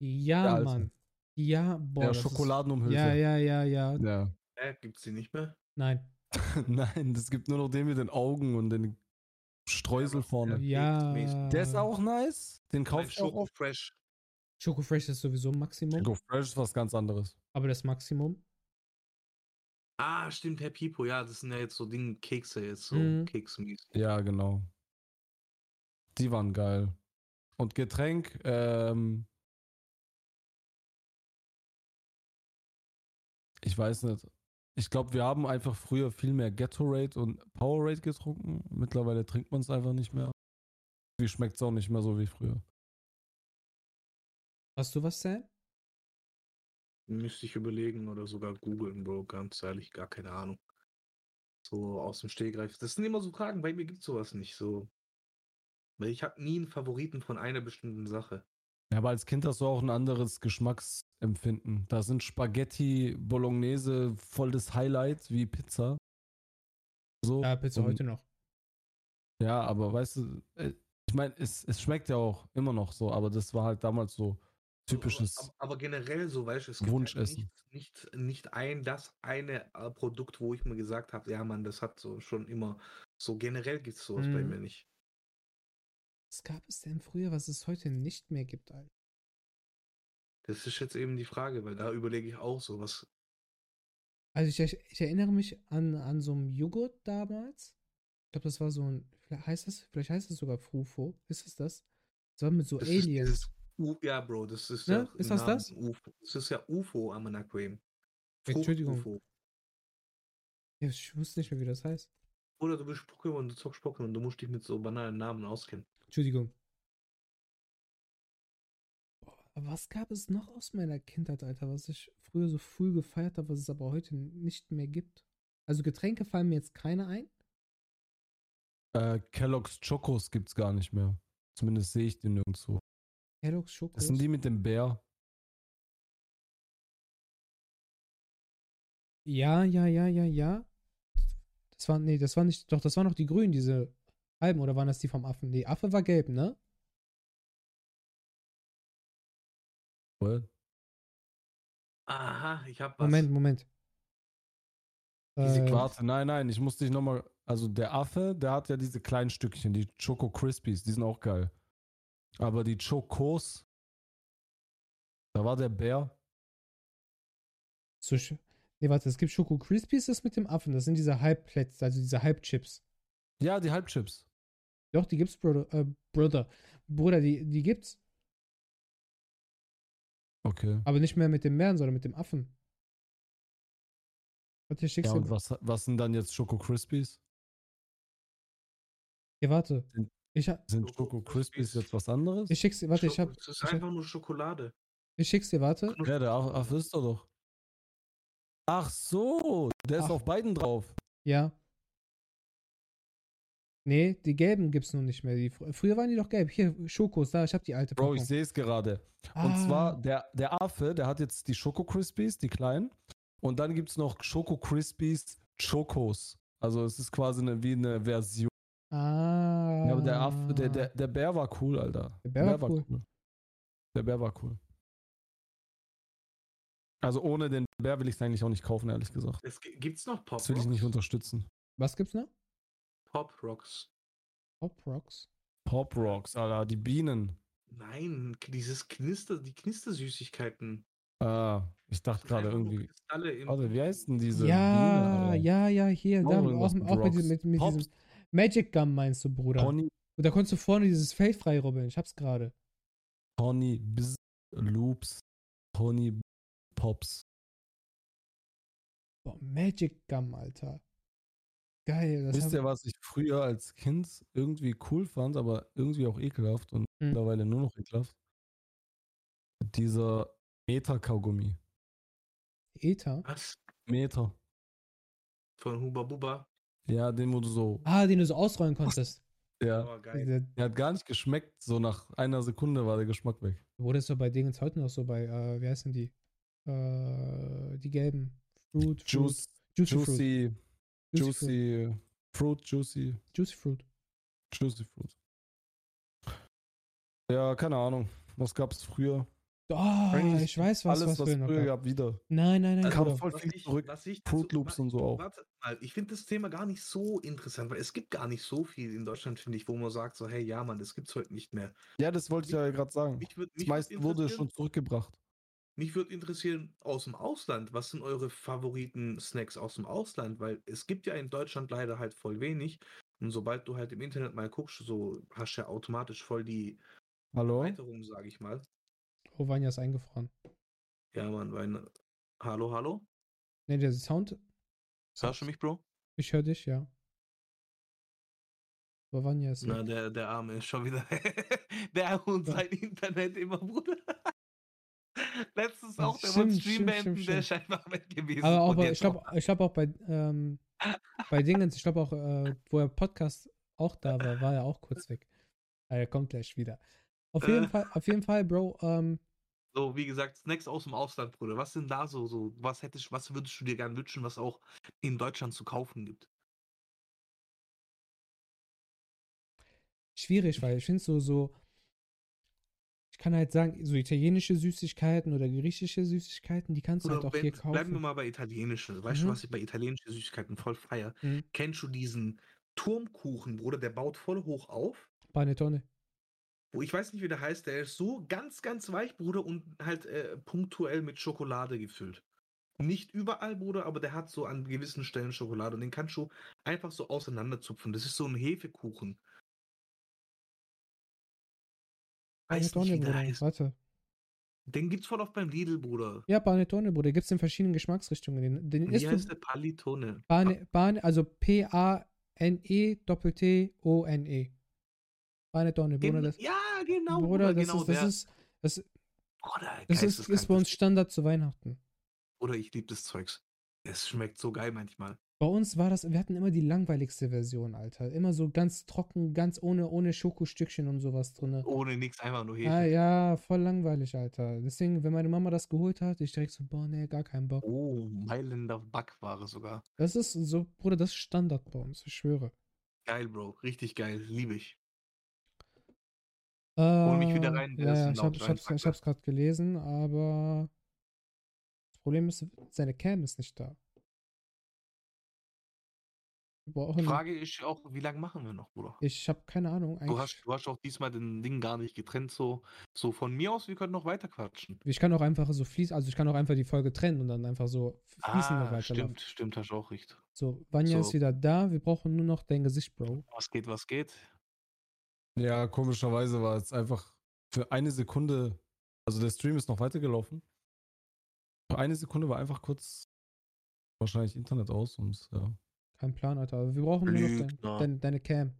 Ja. Mann. Ja, boah. Der Schokoladenumhülse. Ja, ja, ja, ja. ja. Äh, gibt's die nicht mehr? Nein. Nein, es gibt nur noch den mit den Augen und den Streusel vorne. Ja. Der ist auch nice. Den kaufe ich auch oft. Fresh. Schoko Fresh ist sowieso Maximum. Go Fresh ist was ganz anderes. Aber das Maximum. Ah, stimmt, Herr Pipo, ja, das sind ja jetzt so Dinge, Kekse jetzt, so Mhm. keksmäßig. Ja, genau. Die waren geil. Und Getränk, ähm, ich weiß nicht. Ich glaube, wir haben einfach früher viel mehr Gatorade und Powerade getrunken. Mittlerweile trinkt man es einfach nicht mehr. Wie schmeckt es auch nicht mehr so wie früher. Hast du was, Sam? Müsste ich überlegen oder sogar googeln, Bro, ganz ehrlich, gar keine Ahnung. So aus dem Stegreif. Das sind immer so Fragen, bei mir gibt sowas nicht so. Weil ich habe nie einen Favoriten von einer bestimmten Sache. Ja, aber als Kind hast du auch ein anderes Geschmacksempfinden. Da sind Spaghetti, Bolognese voll das Highlight wie Pizza. So. Ja, Pizza Und- heute noch. Ja, aber weißt du, äh, ich meine, es, es schmeckt ja auch immer noch so, aber das war halt damals so typisches. Aber, aber generell so, weißt du, es gibt Wunschessen. Halt nicht, nicht, nicht ein, das eine äh, Produkt, wo ich mir gesagt habe, ja, Mann, das hat so schon immer. So generell gibt es sowas bei Mhm. mir nicht. Was gab es denn früher, was es heute nicht mehr gibt, Alter? Das ist jetzt eben die Frage, weil da überlege ich auch so, was. Also ich, ich erinnere mich an, an so einen Joghurt damals. Ich glaube, das war so ein, vielleicht heißt das, vielleicht heißt es sogar Frufo. Ist es das? Das war mit so Das ist Aliens. dieses U ja, Bro, das ist Ne? ja. Ist das das? Namen UFO. Das ist ja UFO am Anacream. Entschuldigung. UFO. Ja, ich wusste nicht mehr, wie das heißt. Oder du bist Pokémon, du zockst Pokémon, du musst dich mit so banalen Namen auskennen. Entschuldigung. Was gab es noch aus meiner Kindheit, Alter, was ich früher so früh gefeiert habe, was es aber heute nicht mehr gibt? Also Getränke fallen mir jetzt keine ein. Äh, Kellogg's Chocos gibt's gar nicht mehr. Zumindest sehe ich die nirgendwo. Kellogg's Schokos. Das sind die mit dem Bär. Ja, ja, ja, ja, ja. Das war, nee, das war nicht, doch, das waren noch die grünen, diese halben, oder waren das die vom Affen? Nee, Affe war gelb, ne? What? Aha, ich hab was. Moment, Moment. Diese Äh, Warte, nein, nein, ich muss dich nochmal also der Affe, der hat ja diese kleinen Stückchen, die Choco Crispies, die sind auch geil. Aber die Chocos, da war der Bär. So, nee, warte, es gibt Schoko Crispies, das mit dem Affen. Das sind diese Halbplätze, also diese Halbchips. Ja, die Halbchips. Doch, die gibt's, Bruder. Äh, Bruder. Bruder, die, die gibt's. Okay. Aber nicht mehr mit dem Bären, sondern mit dem Affen. Warte, ich schick's Ja, dir. und was, was sind dann jetzt Choco Crispies? Ja, warte. Sind- Ich, Sind Schoko Crispies jetzt was anderes? ich schick's dir, warte, ich Schoko- hab. Es ist ich hab- einfach nur Schokolade. Ich schick's dir, warte. Ja, der Af- Affe ist doch doch. Ach so, der ist Ach. auf beiden drauf. Ja. Nee, die gelben gibt's nun nicht mehr. Die, fr- früher waren die doch gelb. Hier, Schokos, da, ich hab die alte Bro, ich sehe es gerade. Und Ah, zwar, der, der Affe, der hat jetzt die Schoko Crispies, die kleinen. Und dann gibt es noch Schoko Crispies Chocos. Also es ist quasi eine, wie eine Version. Ah. Ja, aber der Affe, der, der, der Bär war cool, Alter. Der Bär war cool. Der Bär war cool. Also ohne den Bär will ich es eigentlich auch nicht kaufen, ehrlich gesagt. Es gi- gibt's noch Pop Das will ich nicht unterstützen. Was gibt's noch? Pop Rocks. Pop Rocks. Pop Rocks, Alter, die Bienen. Nein, dieses Knister, die Knistersüßigkeiten. Ah, ich dachte gerade irgendwie. Kristalle im Warte, wie heißt denn diese ja, Biene, ja, ja, hier. Da, auch, mit auch mit, mit, mit diesem Magic Gum meinst du, Bruder. Pony, Und da konntest du vorne dieses Feld frei rubbeln. Ich hab's gerade. Pony, Bzz, Loops, Pony, Pops. Boah, Magic Gum, Alter. Geil. Das Wisst ihr, was ich früher als Kind irgendwie cool fand, aber irgendwie auch ekelhaft und Hm. mittlerweile nur noch ekelhaft? Dieser Meta-Kaugummi. Ether. Was? Meter. Von Huba Buba. Ja, den, wo du so. Ah, den du so ausrollen konntest. Ja. Oh, geil. Der, Der hat gar nicht geschmeckt. So nach einer Sekunde war der Geschmack weg. wurde es so bei Dingens heute noch so bei, äh, wie heißen die? Äh, die gelben. Fruit, Fruit. Juice, Juicy Fruit. Juicy, Juicy Fruit. Juicy, Fruit, Juicy, Juicy Fruit. Juicy Fruit. Ja, keine Ahnung. Was gab's früher? Oh, Eigentlich ich weiß, was, Alles, was, was früher gab. wieder. Nein, nein, nein, Also, kam voll viel ich- zurück. ich Fruit Loops und so auch. Warte mal, ich finde das Thema gar nicht so interessant, weil es gibt gar nicht so viel in Deutschland, finde ich, wo man sagt, so, hey, ja, Mann, das gibt's heute nicht mehr. Ja, das wollte ich ja gerade sagen. Mich würd, Das mich würd meiste wurde schon zurückgebracht. Mich würde interessieren, aus dem Ausland, was sind eure Favoriten-Snacks aus dem Ausland? Weil es gibt ja in Deutschland leider halt voll wenig. Und sobald du halt im Internet mal guckst, so hast du ja automatisch voll die Hallo? Erweiterung, sage ich mal. Oh, Vanya ist eingefroren. Ja, Mann, weil. Hallo, hallo? Ne, der Sound. Hörst du mich, Bro? Ich höre dich, ja. Aber Vanya ist Na, der, der Arme ist schon wieder. der und Ja. sein Internet immer, Bruder. Letztens auch, der Stimmt, wollte Stream beenden, der einfach weg gewesen. Aber auch bei, ich glaube glaub auch bei, ähm, bei Dingens, ich glaube auch, äh, wo er Podcast auch da war, war er auch kurz weg. Er kommt gleich wieder. Auf jeden Äh. Fall, auf jeden Fall, Bro, ähm, So, wie gesagt, Snacks aus dem Ausland, Bruder. Was sind da so, so, was hättest, was würdest du dir gern wünschen, was auch in Deutschland zu kaufen gibt? schwierig, weil ich finde so, so, ich kann halt sagen, so italienische Süßigkeiten oder griechische Süßigkeiten, die kannst du halt auch wenn, hier bleiben wir kaufen. mal bei italienischen. Weißt Mhm. du, was ich bei italienischen Süßigkeiten voll feier? Mhm. Kennst du diesen Turmkuchen, Bruder? Der baut voll hoch auf. Panettone. Wo ich weiß nicht, wie der heißt. Der ist so ganz, ganz weich, Bruder, und halt äh, punktuell mit Schokolade gefüllt. Nicht überall, Bruder, aber der hat so an gewissen Stellen Schokolade und den kannst du einfach so auseinanderzupfen. Das ist so ein Hefekuchen. Weiß nicht, Panettone, wie der Bruder. heißt. Warte. Den gibt's voll oft beim Lidl, Bruder. Ja, Panettone, Bruder. Gibt's in verschiedenen Geschmacksrichtungen. Den, den Wie heißt du. der Palitone? Pane, Pane, also P-A-N-E Doppel-T-O-N-E. Panettone, Bruder. Das, ja, genau, Bruder, das, genau ist, das, der. ist, das, Bruder, das ist, ist bei uns Standard zu Weihnachten. Oder ich liebe das Zeugs. Es schmeckt so geil manchmal. Bei uns war das, wir hatten immer die langweiligste Version, Alter. Immer so ganz trocken, ganz ohne, ohne Schokostückchen und sowas drin. Ohne nichts, einfach nur Hefe. Ah, ja, voll langweilig, Alter. Deswegen, wenn meine Mama das geholt hat, ich direkt so, boah, nee, gar keinen Bock. Oh, Mailänder Backware sogar. Das ist so, Bruder, das ist Standard bei uns, ich schwöre. Geil, Bro. Richtig geil. Liebe ich. Äh, Hol mich wieder rein, Ja, ja, ich, hab, ich, hab's, ich hab's gerade gelesen, aber das Problem ist, seine Cam ist nicht da. Die Frage ist auch, wie lange machen wir noch, Bruder? ich habe keine Ahnung. Du hast, Eigentlich, du hast auch diesmal den Ding gar nicht getrennt, so, so von mir aus, wir können noch weiter quatschen. ich kann auch einfach so fließen, also ich kann auch einfach die Folge trennen und dann einfach so fließend Ah, weiterlaufen. stimmt, stimmt, hast du auch recht. So, Vanya ist So. wieder da. Wir brauchen nur noch dein Gesicht, Bro. Was geht, was geht? Ja, komischerweise war es einfach für eine Sekunde, also der Stream ist noch weitergelaufen. Für eine Sekunde war einfach kurz wahrscheinlich Internet aus und ja. Kein Plan, Alter. Aber wir brauchen nur noch dein, dein, deine Cam.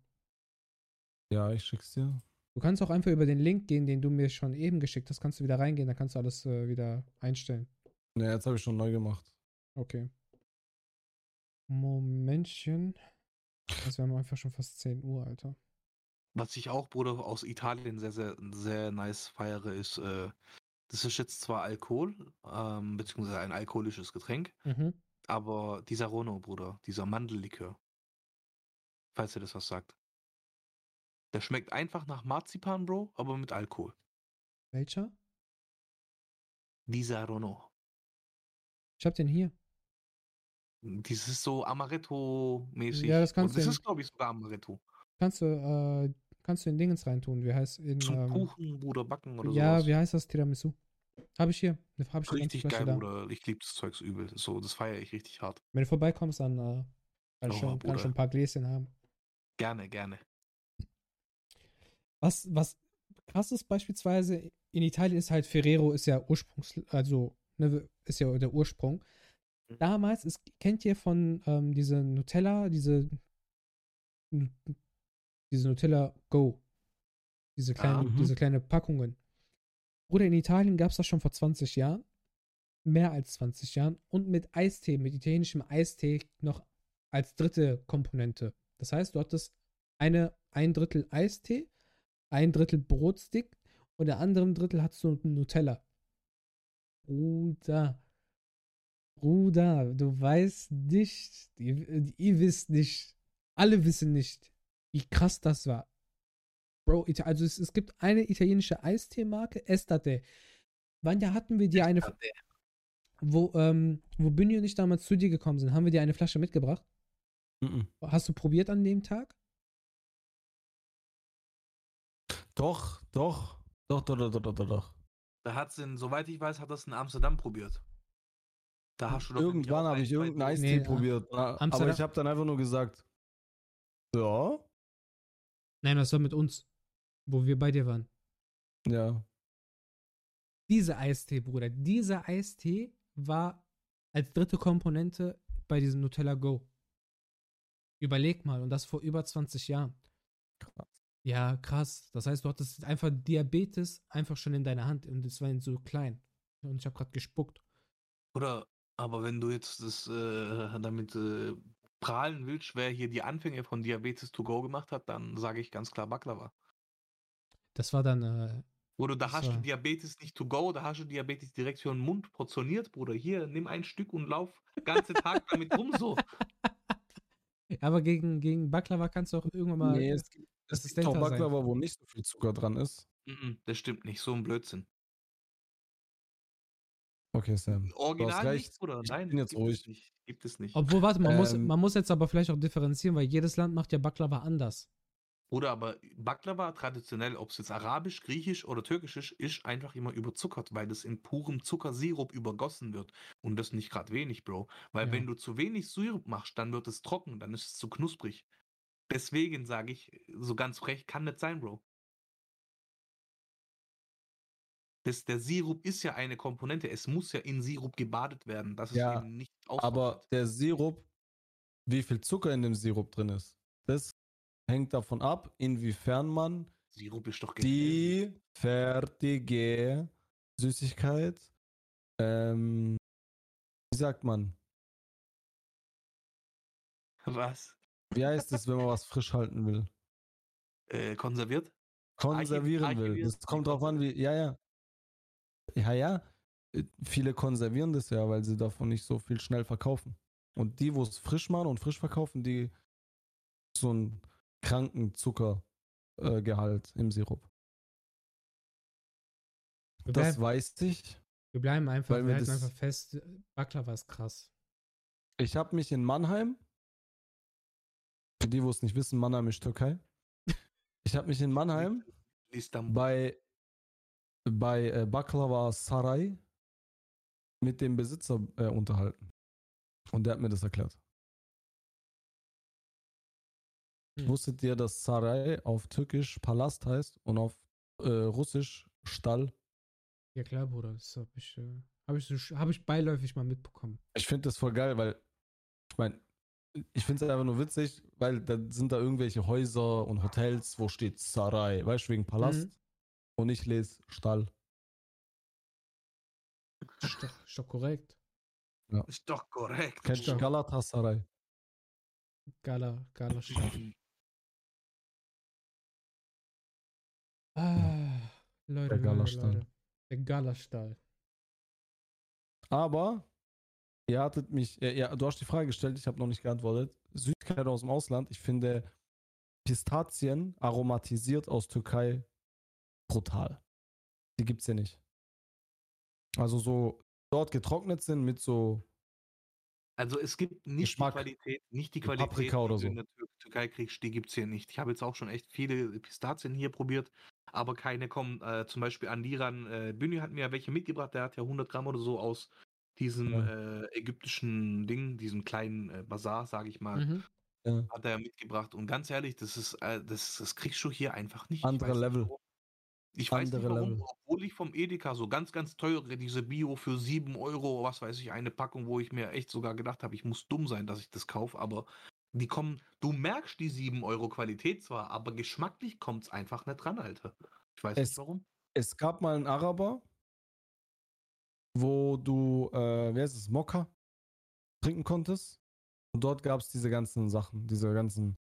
Ja, ich schick's dir. Du kannst auch einfach über den Link gehen, den du mir schon eben geschickt hast. Kannst du wieder reingehen, dann kannst du alles äh, wieder einstellen. Ja, jetzt habe ich schon neu gemacht. Okay. Momentchen. Also wir haben einfach schon fast 10 Uhr, Alter. Was ich auch, Bruder, aus Italien sehr, sehr, sehr nice feiere, ist, äh, das ist jetzt zwar Alkohol, ähm, beziehungsweise ein alkoholisches Getränk, Mhm. Aber dieser Rono, Bruder, dieser Mandellikör, falls ihr das was sagt. Der schmeckt einfach nach Marzipan, Bro, aber mit Alkohol. Welcher? Dieser Rono. Ich hab den hier. Dieses so Amaretto-mäßig. Ja, das kannst Und du Das in- ist, glaube ich, sogar Amaretto. Kannst du, äh, kannst du in Dingens reintun. Wie heißt in. Zum Ähm, Kuchen, Bruder, backen oder ja, sowas. wie heißt das? Tiramisu. Hab ich hier. Hab ich Richtig geil, da. Bruder. Ich liebe das Zeugs übel. So, das feiere ich richtig hart. Wenn du vorbeikommst, dann äh, kann, ich Oh, schon, kann ich schon ein paar Gläschen haben. Gerne, gerne. Was, was krass ist beispielsweise, in Italien ist halt Ferrero ist ja Ursprungs, also ne, ist ja der Ursprung. Mhm. Damals, ist, kennt ihr von ähm, diese Nutella, diese, diese Nutella Go, diese kleinen, mhm. diese kleine Packungen. Oder in Italien gab es das schon vor 20 Jahren, mehr als 20 Jahren und mit Eistee, mit italienischem Eistee noch als dritte Komponente. Das heißt, du hattest eine, ein Drittel Eistee, ein Drittel Brotstick und der anderen Drittel hattest du Nutella. Bruder. Bruder, du weißt nicht, ihr wisst nicht, alle wissen nicht, wie krass das war. Bro, Ita- also es, es gibt eine italienische Eistee-Marke, Estate. Wann ja hatten wir dir eine, wo, ähm, wo Bünni und ich damals zu dir gekommen sind, haben wir dir eine Flasche mitgebracht? Mhm. Hast du probiert an dem Tag? Doch, doch, doch, doch, doch, doch, doch, doch. Da hat's in, soweit ich weiß, hat das in Amsterdam probiert. Da hast du doch Irgendwann habe ich irgendeinen Eistee Nee, probiert. Aber Amsterdam- ich habe dann einfach nur gesagt, ja, Nein, das war mit uns, wo wir bei dir waren. ja. Diese Eistee, Bruder, dieser Eistee war als dritte Komponente bei diesem Nutella Go. Überleg mal, und das vor über 20 Jahren. Krass. Ja, krass. Das heißt, du hattest einfach Diabetes einfach schon in deiner Hand und es war so klein. Und ich habe gerade gespuckt. Oder, aber wenn du jetzt das äh, damit äh, prahlen willst, wer hier die Anfänge von Diabetes to go gemacht hat, dann sage ich ganz klar Baklava. Das war dann, äh, Oder da hast du war- Diabetes nicht to go, da hast du Diabetes direkt für den Mund portioniert, Bruder. Hier, nimm ein Stück und lauf ganze Tag damit rum so. aber gegen, gegen Baklava kannst du auch irgendwann mal. nee, es gibt, es gibt auch Assistenter sein. Baklava, wo nicht so viel Zucker dran ist. Das stimmt nicht, so ein Blödsinn. Okay, Sam. Original recht. nicht, Bruder. Ich Nein, bin jetzt gibt ruhig. es nicht. Gibt es nicht. Obwohl, warte, man, muss, Ähm, man muss jetzt aber vielleicht auch differenzieren, weil jedes Land macht ja Baklava anders. Oder aber Baklava traditionell, ob es jetzt arabisch, griechisch oder türkisch ist, ist einfach immer überzuckert, weil das in purem Zuckersirup übergossen wird. Und das nicht gerade wenig, Bro. Weil Ja. wenn du zu wenig Sirup machst, dann wird es trocken, dann ist es zu knusprig. Deswegen sage ich, so ganz frech kann nicht sein, Bro. Das, der Sirup ist ja eine Komponente. Es muss ja in Sirup gebadet werden, dass Ja, es eben nicht Aber austrocknet. der Sirup, wie viel Zucker in dem Sirup drin ist, das hängt davon ab, inwiefern man generell- die fertige Süßigkeit, ähm, wie sagt man, Was? wie heißt es, wenn man was frisch halten will? Äh, konserviert? Konservieren will. archiviert, Das kommt drauf an, wie, ja, ja. Ja, ja. Äh, Viele konservieren das ja, weil sie davon nicht so viel schnell verkaufen. Und die, wo es frisch machen und frisch verkaufen, die so einen kranken Zuckergehalt äh, im Sirup. Wir Das bleiben, weiß ich. wir bleiben einfach, weil wir halten das- einfach fest, Baklava ist krass. Ich habe mich in Mannheim Für die, wo es nicht wissen, Mannheim ist Türkei. Ich habe mich in Mannheim Istanbul. bei, bei äh, Baklava Saray mit dem Besitzer äh, unterhalten. Und der hat mir das erklärt. Hm. Wusstet ihr, dass Saray auf Türkisch Palast heißt und auf äh, Russisch Stall? Ja klar, Bruder, das habe ich, äh, hab ich, so, hab ich beiläufig mal mitbekommen. Ich finde das voll geil, weil ich meine, ich finde es einfach nur witzig, weil da sind da irgendwelche Häuser und Hotels, wo steht Saray, weißt du, wegen Palast. Mhm. Und ich lese Stall. Ist doch, ist doch korrekt. Ist doch korrekt. Kennst du. Galatasaray? Gala, Gala Ah, Leute, Der Galastall. Leute. Der Galastall. Aber ihr hattet mich, ja, ja, du hast die Frage gestellt, ich habe noch nicht geantwortet. Süßigkeiten aus dem Ausland, ich finde Pistazien aromatisiert aus Türkei brutal. Die gibt's hier nicht. Also so dort getrocknet sind mit so Also es gibt nicht Geschmack. die Qualität, nicht die Qualität, Paprika oder die du so. in der Tür Türkei kriegst, die gibt es hier nicht. Ich habe jetzt auch schon echt viele Pistazien hier probiert, aber keine kommen äh, zum Beispiel an die ran. Äh, Büni hat mir ja welche mitgebracht, der hat ja 100 Gramm oder so aus diesem Ja. äh, ägyptischen Ding, diesem kleinen äh, Bazar, sage ich mal, Mhm. äh, hat er ja mitgebracht. Und ganz ehrlich, das ist, äh, das, das kriegst du hier einfach nicht. Ich Andere weiß nicht, Level. warum. Ich weiß nicht warum, Level. obwohl ich vom Edeka so ganz, ganz teure, diese Bio für 7 Euro, was weiß ich, eine Packung, wo ich mir echt sogar gedacht habe, ich muss dumm sein, dass ich das kaufe, aber die kommen, du merkst die 7 Euro Qualität zwar, aber geschmacklich kommt es einfach nicht dran, Alter. Ich weiß Es- nicht warum. es gab mal einen Araber, wo du, äh, wer ist es, Mokka trinken konntest. Und dort gab es diese ganzen Sachen, diese ganzen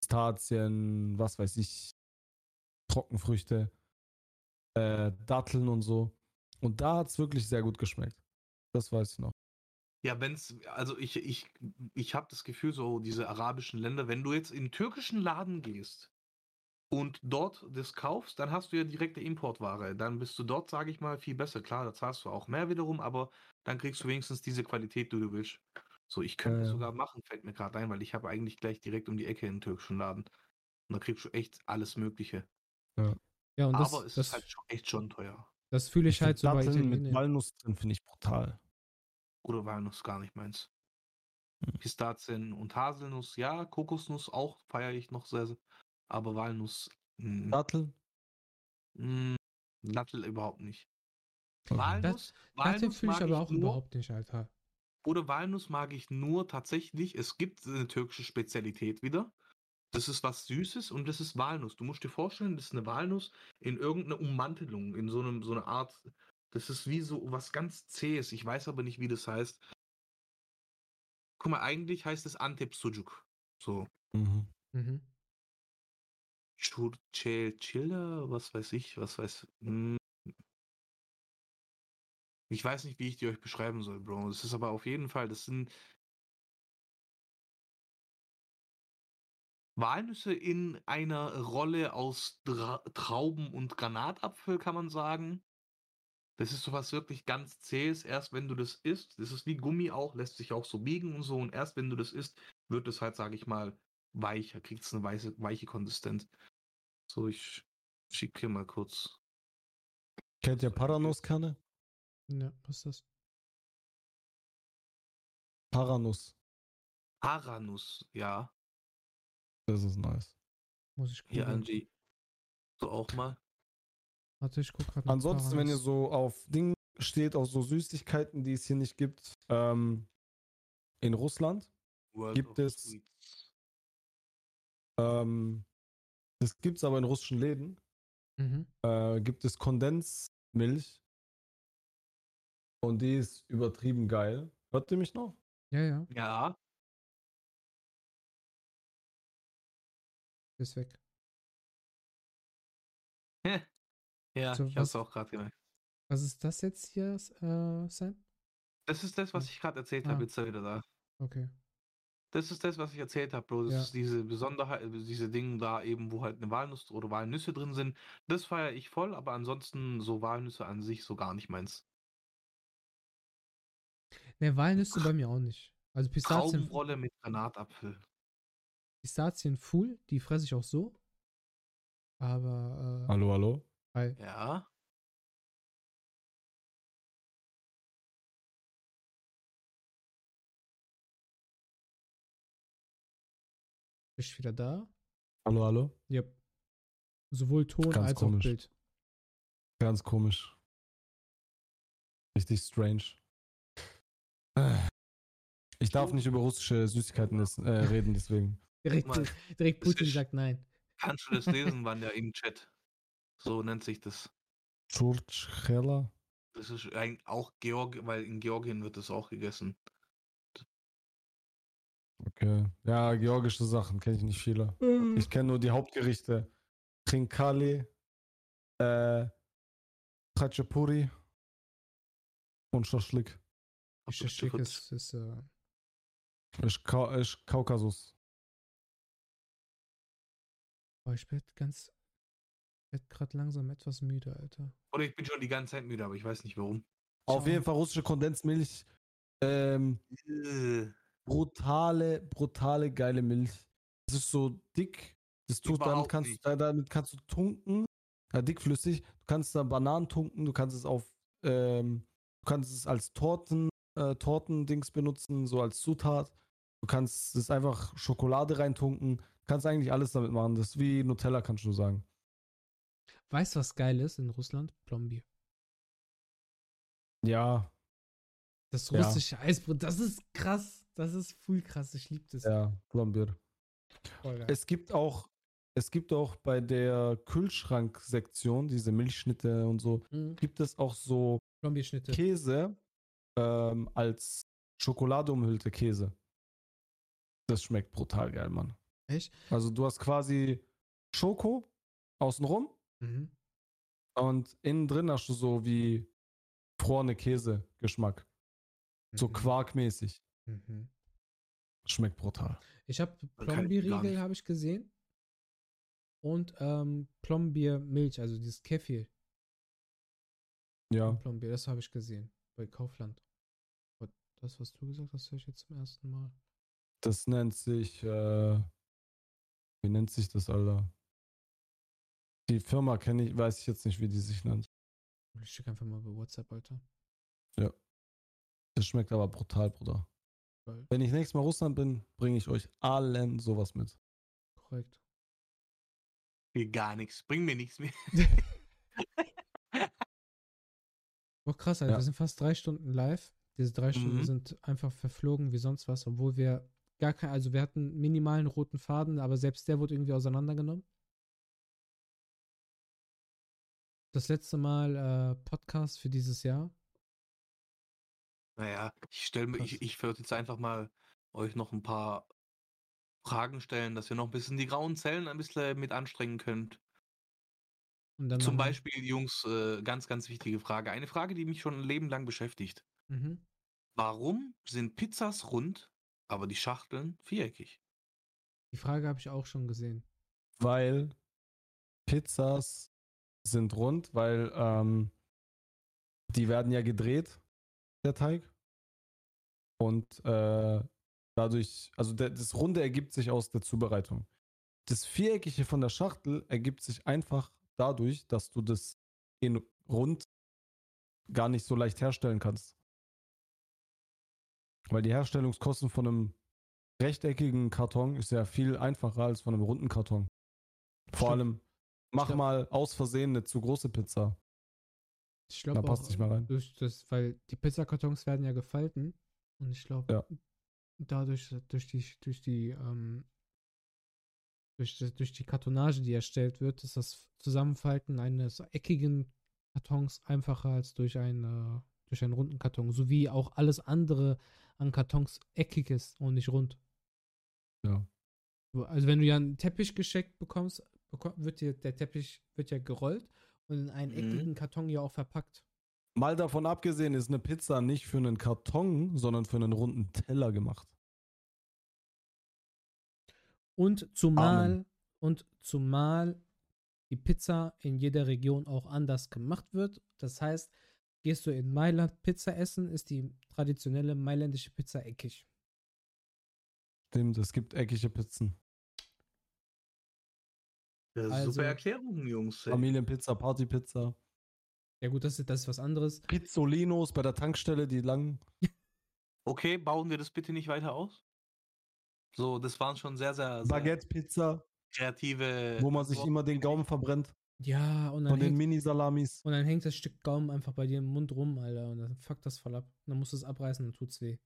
Pistazien, was weiß ich, Trockenfrüchte, äh, Datteln und so. Und da hat es wirklich sehr gut geschmeckt. Das weiß ich noch. Ja, wenn's, also ich, ich, ich habe das Gefühl, so diese arabischen Länder, wenn du jetzt in einen türkischen Laden gehst und dort das kaufst, dann hast du ja direkte Importware. Dann bist du dort, sage ich mal, viel besser. Klar, da zahlst du auch mehr wiederum, aber dann kriegst du wenigstens diese Qualität, die du willst. So, ich könnte es Ja, ja. sogar machen, fällt mir gerade ein, weil ich habe eigentlich gleich direkt um die Ecke einen türkischen Laden. Und da kriegst du echt alles Mögliche. Ja, und das, aber es das, ist halt schon, echt schon teuer. das fühle ich halt so bei mit. Walnuss drin finde ich brutal. Oder Walnuss gar nicht meins. Hm. Pistazien und Haselnuss, ja, Kokosnuss auch feiere ich noch sehr, sehr. Aber Walnuss, mh, Datteln? mh, Nattel überhaupt nicht. Okay. Walnuss, Datteln Walnuss fühle ich mag aber auch nur, überhaupt nicht, Alter. Oder Walnuss mag ich nur tatsächlich, es gibt eine türkische Spezialität wieder. Das ist was Süßes und das ist Walnuss. Du musst dir vorstellen, das ist eine Walnuss in irgendeiner Ummantelung, in so, einem, so einer Art. Das ist wie so was ganz Zähes. Ich weiß aber nicht, wie das heißt. Guck mal, eigentlich heißt es Antep Sucuk. So. Mhm. Mhm. Churchel Chiller, was weiß ich, was weiß. Hm. Ich weiß nicht, wie ich die euch beschreiben soll, Bro. Das ist aber auf jeden Fall, das sind Walnüsse in einer Rolle aus Dra Trauben und Granatapfel, kann man sagen. Das ist sowas wirklich ganz zähes. Erst wenn du das isst, das ist wie Gummi auch, lässt sich auch so biegen und so. Und erst wenn du das isst, wird es halt, sage ich mal, weicher, kriegt es eine weiße, weiche Konsistenz. So, ich schicke hier mal kurz. Kennt ihr Paranuss-Kerne? Ja, was ist das? Paranuss. Paranuss, ja. Das ist nice. Muss ich Hier, gucken. Angie. So auch mal. Warte, ich guck gerade Ansonsten, wenn ihr so auf Ding steht, auf so Süßigkeiten, die es hier nicht gibt, ähm, in Russland, World Gibt es- ähm, das gibt es aber in russischen Läden, Mhm. äh, gibt es Kondensmilch und die ist übertrieben geil. Hört ihr mich noch? Ja, ja, Ja, ist weg. Ja, So, ich hab's was- auch gerade gemerkt. Was ist das jetzt hier, äh, Sam? Das ist das, was ich gerade erzählt Ah. habe. Jetzt er wieder da. Okay. Das ist das, was ich erzählt habe, Bro. Das Ja. ist diese Besonderheit, äh, diese Dinge da eben, wo halt eine Walnuss oder Walnüsse drin sind. Das feiere ich voll, aber ansonsten so Walnüsse an sich so gar nicht meins. Ne, Walnüsse bei mir auch nicht. Also Pistazien, Traubenrolle mit Granatapfel. Pistazien full, die fresse ich auch so. Aber, äh, Hallo, hallo? Hi. Ja. Bist du wieder da? Hallo, hallo? Yep. Sowohl Ton Ganz als komisch. auch Bild. Ganz komisch. Richtig strange. Ich darf nicht über russische Süßigkeiten äh, reden, deswegen. Direkt, direkt Putin sagt nein. Kannst du das lesen, wann ja im Chat? So nennt sich das. Churchella? Das ist eigentlich auch Georg, weil in Georgien wird das auch gegessen. Okay. Ja, georgische Sachen kenne ich nicht viele. Ich kenne nur die Hauptgerichte. Trinkali, äh, Khachapuri und Schaschlik. Ich schick ist, ist äh, Ist, Ka ist Kaukasus. boah, ich werd ganz, werd grad langsam etwas müde, Alter. Oder ich bin schon die ganze Zeit müde, aber ich weiß nicht warum. Auf Ciao. jeden Fall russische Kondensmilch. Ähm, Äh, brutale, brutale, geile Milch. Das ist so dick. Das tut, damit kannst, nicht. du- damit kannst du tunken. Ja, dickflüssig. Du kannst da Bananen tunken. Du kannst es auf, ähm, du kannst es als Torten, äh, Tortendings benutzen, so als Zutat. Du kannst es einfach Schokolade reintunken. Du kannst eigentlich alles damit machen. Das ist wie Nutella, kannst du sagen. Weißt du, was geil ist in Russland? Plombier. Ja, Das Ja. russische Eisbrot, das ist krass. Das ist voll krass. Ich liebe das. ja, Plombier. Es gibt auch, es gibt auch bei der Kühlschranksektion, diese Milchschnitte und so, Mhm. gibt es auch so. Käse ähm, als Schokolade umhüllte Käse. Das schmeckt brutal geil, Mann. Echt? Also du hast quasi Schoko außenrum Mhm. und innen drin hast du so wie frorene Käse-Geschmack. So Mhm. quarkmäßig. Mhm. Schmeckt brutal. Ich habe Plombierriegel, habe ich gesehen. Und ähm, Plombiermilch, also dieses Kefir. Ja. und Plombier, das habe ich gesehen. Bei Kaufland. Aber das, was du gesagt hast, höre ich jetzt zum ersten Mal. Das nennt sich, äh, wie nennt sich das, Alter? Die Firma kenne ich, weiß ich jetzt nicht, wie die sich nennt. Ich schicke einfach mal bei WhatsApp, Alter. Das schmeckt aber brutal, Bruder. Geil. Wenn ich nächstes Mal Russland bin, bringe ich euch allen sowas mit. Korrekt. mir gar nichts. Bring mir nichts mehr. Boah, krass, Alter. Ja. Wir sind fast drei Stunden live. Diese drei Stunden Mhm. sind einfach verflogen wie sonst was, obwohl wir gar kein, also wir hatten minimalen roten Faden, aber selbst der wurde irgendwie auseinandergenommen. Das letzte Mal äh, Podcast für dieses Jahr. Naja, ich stelle mir, ich, ich würde jetzt einfach mal euch noch ein paar Fragen stellen, dass ihr noch ein bisschen die grauen Zellen ein bisschen mit anstrengen könnt. Und dann Zum Beispiel, Jungs, äh, ganz, ganz wichtige Frage. Eine Frage, die mich schon ein Leben lang beschäftigt. Mhm. Warum sind Pizzas rund, aber die Schachteln viereckig? Die Frage habe ich auch schon gesehen. Weil Pizzas sind rund, weil ähm, die werden ja gedreht, der Teig. Und äh, dadurch, also der, das Runde ergibt sich aus der Zubereitung. Das Viereckige von der Schachtel ergibt sich einfach dadurch, dass du das in rund gar nicht so leicht herstellen kannst. Weil die Herstellungskosten von einem rechteckigen Karton ist ja viel einfacher als von einem runden Karton. Vor Stimmt. allem, mach Stimmt. mal aus Versehen eine zu große Pizza. Ich Da glaube passt auch, nicht mehr rein. durch das, weil die Pizzakartons werden ja gefalten. Und ich glaube, Ja. dadurch, durch die, durch die, ähm, durch, durch die Kartonage, die erstellt wird, ist das Zusammenfalten eines eckigen Kartons einfacher als durch, ein, äh, durch einen runden Karton. So wie auch alles andere an Kartons eckig ist und nicht rund. Ja. Also wenn du ja einen Teppich geschenkt bekommst, beko- wird dir der Teppich wird ja gerollt und in einen Mhm. eckigen Karton ja auch verpackt. Mal davon abgesehen ist eine Pizza nicht für einen Karton, sondern für einen runden Teller gemacht. Und zumal, Amen. und zumal die Pizza in jeder Region auch anders gemacht wird. Das heißt, gehst du in Mailand Pizza essen, ist die traditionelle mailändische Pizza eckig. Stimmt, es gibt eckige Pizzen. Ja, Also- super Erklärungen, Jungs. ey. Familienpizza, Partypizza. Ja gut, das ist, das ist was anderes. Pizzolinos bei der Tankstelle, die langen. Okay, bauen wir das bitte nicht weiter aus? So, das waren schon sehr, sehr, sehr Baguette-Pizza, kreative. wo man sich immer den Gaumen verbrennt. Ja, und dann, Von den Mini-Salamis. und dann hängt das Stück Gaumen einfach bei dir im Mund rum, Alter. Und dann fuckt das voll ab. Und dann musst du es abreißen und tut's weh.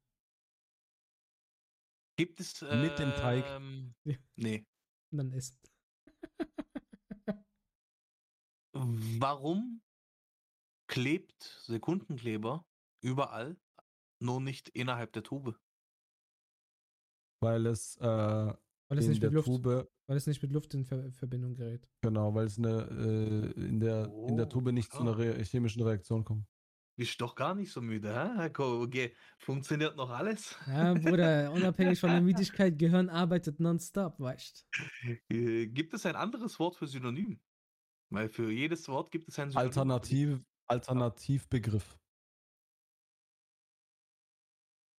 Gibt es. Mit dem Teig. Ähm, Ja. Nee. Und dann essen. Warum klebt Sekundenkleber überall, nur nicht innerhalb der Tube? Weil es äh, Weil es in nicht der mit Luft, Tube, weil es nicht mit Luft in Ver Verbindung gerät. genau, weil es eine, äh, in, der, in der Oh, Tube nicht zu einer klar. Re chemischen Reaktion kommt. Bist doch gar nicht so müde, hä? Okay. Funktioniert noch alles? Ja, Bruder, unabhängig von der Müdigkeit, Gehirn arbeitet nonstop, weißt Äh, Gibt es ein anderes Wort für Synonym? Weil für jedes Wort gibt es ein Synonym. Alternativ, Alternativbegriff.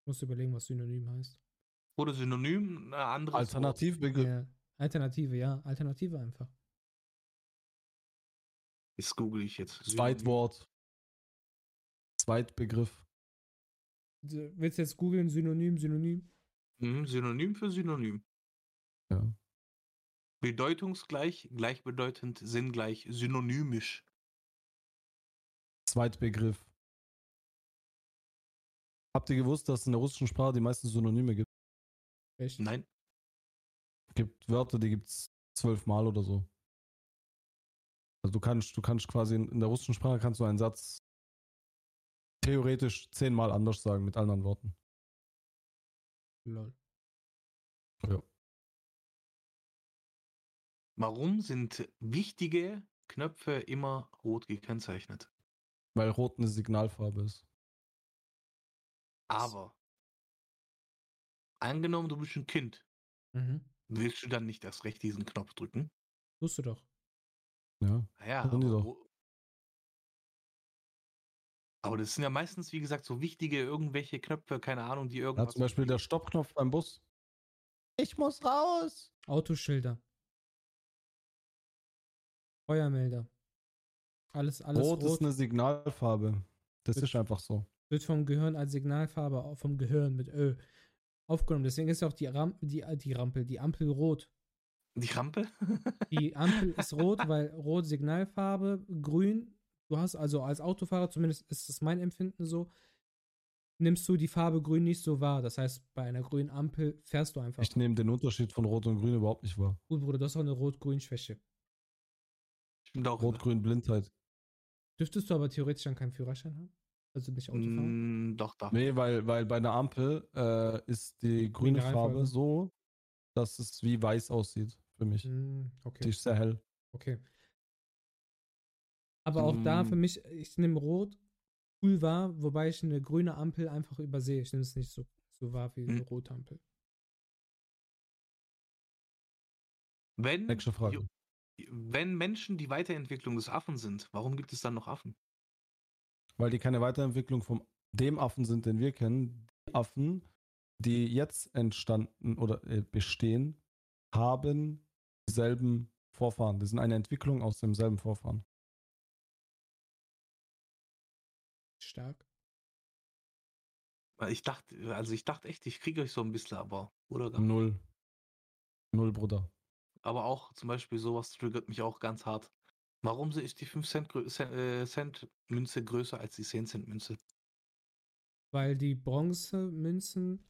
Musst überlegen, was Synonym heißt. Oder Synonym, ein anderes Wort. Alternativbegriff. Ja. Alternative, ja. Alternative einfach. Das google ich jetzt. Synonym. Zweitwort. Zweitbegriff. Du willst jetzt googeln, Synonym, Synonym? Mhm, Synonym für Synonym. Ja. Bedeutungsgleich, gleichbedeutend, sinngleich, synonymisch. Zweitbegriff. Habt ihr gewusst, dass es in der russischen Sprache die meisten Synonyme gibt? Echt? Nein. Es gibt Wörter, die gibt es zwölfmal oder so. Also du kannst, du kannst quasi in, in der russischen Sprache kannst du einen Satz theoretisch zehnmal anders sagen mit anderen Worten. Lol. Ja. Warum sind wichtige Knöpfe immer rot gekennzeichnet? Weil Rot eine Signalfarbe ist. Aber angenommen, du bist ein Kind, Mhm. willst du dann nicht erst recht diesen Knopf drücken? Tust du doch. Ja. Naja, aber, doch. aber das sind ja meistens, wie gesagt, so wichtige irgendwelche Knöpfe, keine Ahnung, die ja irgendwas. zum Beispiel der Stoppknopf beim Bus. Ich muss raus. Autoschilder. Feuermelder. Alles, alles Rot, rot. ist eine Signalfarbe. Das Wird- ist einfach so. wird vom Gehirn als Signalfarbe vom Gehirn mit Ö aufgenommen. Deswegen ist ja auch die, Ram die, die Rampel, die Ampel rot. Die Rampe? Die Ampel ist rot, weil rot Signalfarbe, grün, du hast also als Autofahrer, zumindest ist es mein Empfinden so, nimmst du die Farbe grün nicht so wahr. Das heißt, bei einer grünen Ampel fährst du einfach. Ich nehme den Unterschied von Rot und Grün überhaupt nicht wahr. Gut, Bruder, du hast auch eine Rot-Grün-Schwäche. Stimmt auch. Rot-Grün-Blindheit. Dürftest du aber theoretisch dann keinen Führerschein haben? Also nicht Auto fahren? Mm, doch, doch. Nee, weil, weil bei einer Ampel äh, ist die grüne Reihenfolge. Farbe so, dass es wie weiß aussieht für mich. Die okay, ist sehr hell. okay. Aber auch da Mm. für mich, ich nehme Rot cool wahr, wobei ich eine grüne Ampel einfach übersehe. Ich nehme es nicht so, so wahr wie eine Hm. rote Ampel. Wenn, Nächste Frage. Wenn Menschen die Weiterentwicklung des Affen sind, warum gibt es dann noch Affen? Weil die keine Weiterentwicklung von dem Affen sind, den wir kennen. Die Affen, die jetzt entstanden oder äh, bestehen, haben dieselben Vorfahren. Die sind eine Entwicklung aus demselben Vorfahren. Stark. Weil Ich dachte, also ich dachte echt, ich kriege euch so ein bisschen, aber, oder? Null. Null, Bruder. Aber auch zum Beispiel sowas triggert mich auch ganz hart. Warum ist die 5 Cent, Cent, äh, Cent Münze größer als die 10 Cent Münze? Weil die Bronzemünzen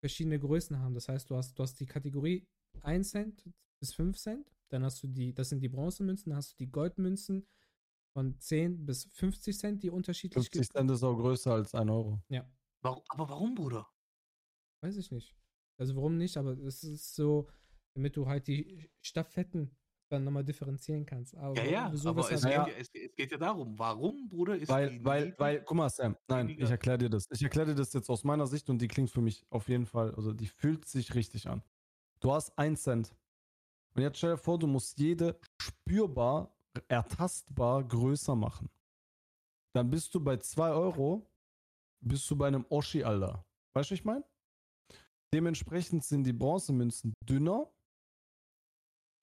verschiedene Größen haben. Das heißt, du hast, du hast die Kategorie 1 Cent bis 5 Cent. Dann hast du die, das sind die Bronzemünzen, dann hast du die Goldmünzen von 10 bis 50 Cent, die unterschiedlich 50 Cent ist auch größer als ein Euro. Ja, Warum, aber warum, Bruder? weiß ich nicht. Also warum nicht, aber es ist so, damit du halt die Staffetten dann nochmal differenzieren kannst. Aber Ja, ja, aber es weshalb- geht, ja, es, es geht ja darum, warum, Bruder, ist Weil, die weil, weil, guck mal, Sam, nein, weniger- ich erkläre dir das. Ich erkläre dir das jetzt aus meiner Sicht und die klingt für mich auf jeden Fall, also die fühlt sich richtig an. Du hast 1 Cent. Und jetzt stell dir vor, du musst jede spürbar, ertastbar größer machen. Dann bist du bei 2 Euro, bist du bei einem Oschi, Alter. Weißt du, was ich meine? Dementsprechend sind die Bronzemünzen dünner.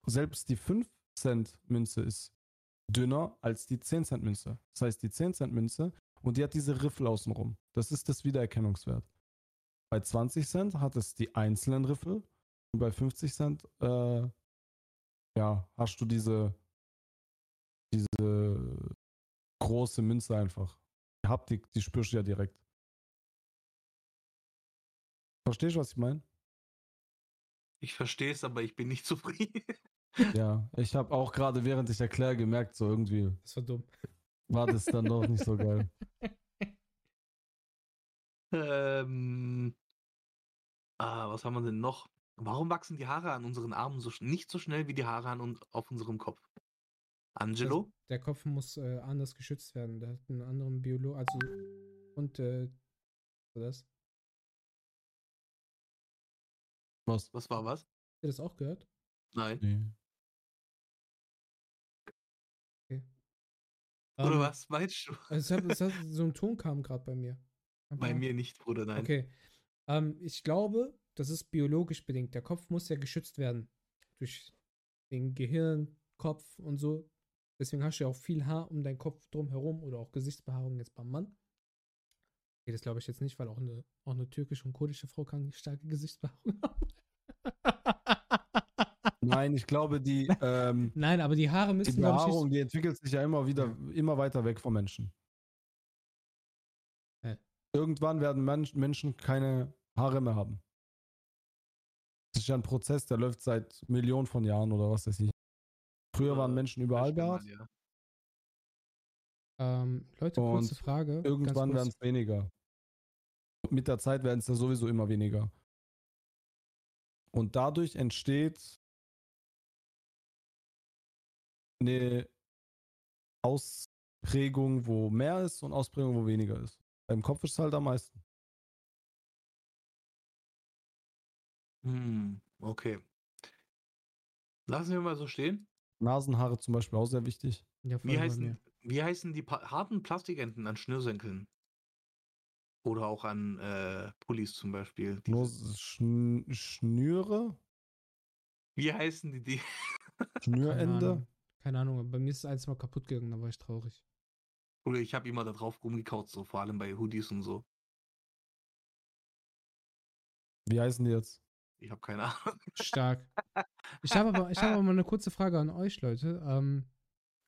Selbst die 5 Cent Münze ist dünner als die 10 Cent Münze. Das heißt, die 10 Cent Münze und die hat diese Riffel außenrum. Das ist das Wiedererkennungswert. Bei 20 Cent hat es die einzelnen Riffel und bei 50 Cent, äh, ja, hast du diese, diese große Münze einfach. Die Haptik, die spürst du ja direkt. Verstehst du, was ich meine? Ich verstehe es, aber ich bin nicht zufrieden. Ja, ich habe auch gerade, während ich erkläre, gemerkt, so irgendwie Das war dumm. war das dann doch nicht so geil. ähm, ah, was haben wir denn noch? Warum wachsen die Haare an unseren Armen so, nicht so schnell wie die Haare an auf unserem Kopf? Angelo? Der Kopf muss äh, anders geschützt werden. Der hat einen anderen Biolo, also und äh, das. Was? Was war was? Habt ihr das auch gehört? Nein. Nee. Oder Ähm, was meinst du? Also es hat, es hat, so ein Ton kam gerade bei mir. Bei Aber- mir nicht, Bruder, nein. Okay. Ähm, ich glaube, das ist biologisch bedingt. Der Kopf muss ja geschützt werden. Durch den Gehirn, Kopf und so. Deswegen hast du ja auch viel Haar um deinen Kopf drumherum oder auch Gesichtsbehaarung jetzt beim Mann. Okay, das glaube ich jetzt nicht, weil auch eine, auch eine türkische und kurdische Frau kann starke Gesichtsbehaarung haben. Nein, ich glaube, die, ähm, Nein, aber die Haare die müssen, ich, Behaarung, die entwickelt sich ja immer wieder, immer weiter weg vom Menschen. Hä? Irgendwann werden Men Menschen keine Haare mehr haben. Das ist ja ein Prozess, der läuft seit Millionen von Jahren oder was weiß ich. Früher waren Menschen überall behaart, ja. ähm, Leute, Und kurze Frage. irgendwann werden es weniger. Mit der Zeit werden es ja sowieso immer weniger. Und dadurch entsteht eine Ausprägung, wo mehr ist und Ausprägung, wo weniger ist. Beim Kopf ist es halt am meisten. Hm, okay. Lassen wir mal so stehen. Nasenhaare zum Beispiel auch sehr wichtig. Ja, Wie heißen, wie heißen die pa harten Plastikenden an Schnürsenkeln? Oder auch an äh, Pullis zum Beispiel. Nur Schn Schnüre, Wie heißen die? die? Keine Schnürende. Keine Ahnung, aber bei mir ist es eins mal kaputt gegangen, da war ich traurig. Oder ich habe immer da drauf rumgekaut, so vor allem bei Hoodies und so. Wie heißen die jetzt? Ich habe keine Ahnung. Stark. Ich habe aber, ich habe aber mal eine kurze Frage an euch, Leute. Ähm,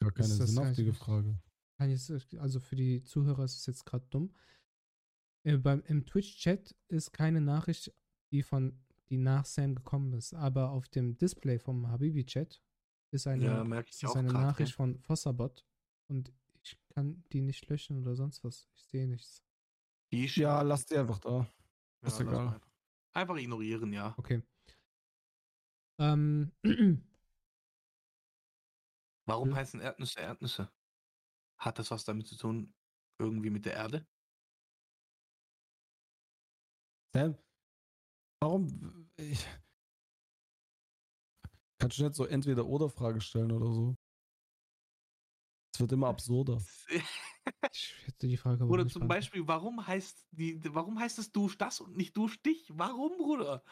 Gar keine sinnhaftige Frage. jetzt, also für die Zuhörer ist es jetzt gerade dumm. Äh, beim, Im Twitch-Chat ist keine Nachricht, die von die nach Sam gekommen ist, aber auf dem Display vom Habibi-Chat ist eine, Ja, ist eine grad, Nachricht ja. von Fossabot und ich kann die nicht löschen oder sonst was. Ich sehe nichts. Die Ja, lass die einfach da. Ja, ist egal. Einfach. einfach ignorieren, ja. Okay. Ähm, Warum Ja. heißen Erdnüsse Erdnüsse? Hat das was damit zu tun, irgendwie mit der Erde? Sam, warum? Ich, kannst du nicht so entweder oder Frage stellen oder so? Es wird immer absurder. ich hätte die Frage Oder zum. Beispiel, warum heißt die, warum heißt es Dusch das und nicht Dusch dich? Warum, Bruder?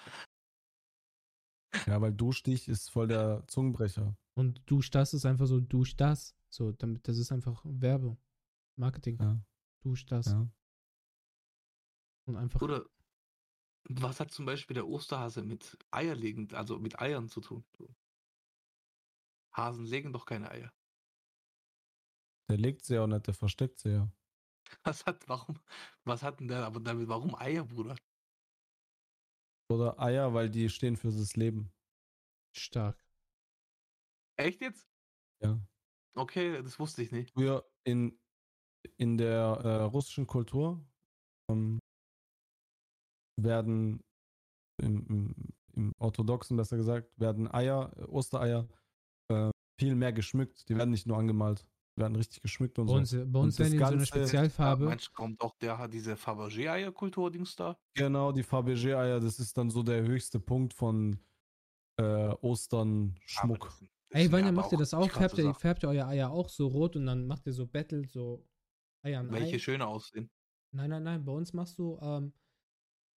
Ja, weil Duschstich ist voll der Zungenbrecher. Und dusch das ist einfach so, dusch das. So, damit, das ist einfach Werbung. Marketing. Ja, Dusch das. ja. Und einfach. Oder was hat zum Beispiel der Osterhase mit Eierlegend, also mit Eiern zu tun? Hasen legen doch keine Eier. Der legt sie ja auch nicht, der versteckt sie ja. Was hat, warum, was hat denn der aber damit, warum Eier, Bruder? Oder Eier, weil die stehen für das Leben. Stark. Echt jetzt? Ja. Okay, das wusste ich nicht. Früher in, in der äh, russischen Kultur ähm, werden im, im, im orthodoxen, besser gesagt, werden Eier, äh, Ostereier äh, viel mehr geschmückt. Die werden nicht nur angemalt, die werden richtig geschmückt und Bei uns, so. bei uns das werden die so eine Ja, Spezialfarbe. meinst du, kommt auch der hat diese Fabergé-Eier-Kultur-Dings da? Genau, die Fabergé-Eier, das ist dann so der höchste Punkt von äh, Ostern Aber Schmuck. Ey, ja wann macht ihr das auch? Färbt ihr, färbt ihr euer Eier auch so rot und dann macht ihr so Battle, so Eier an Welche Ei? schöner aussehen. Nein, nein, nein. Bei uns machst du, ähm,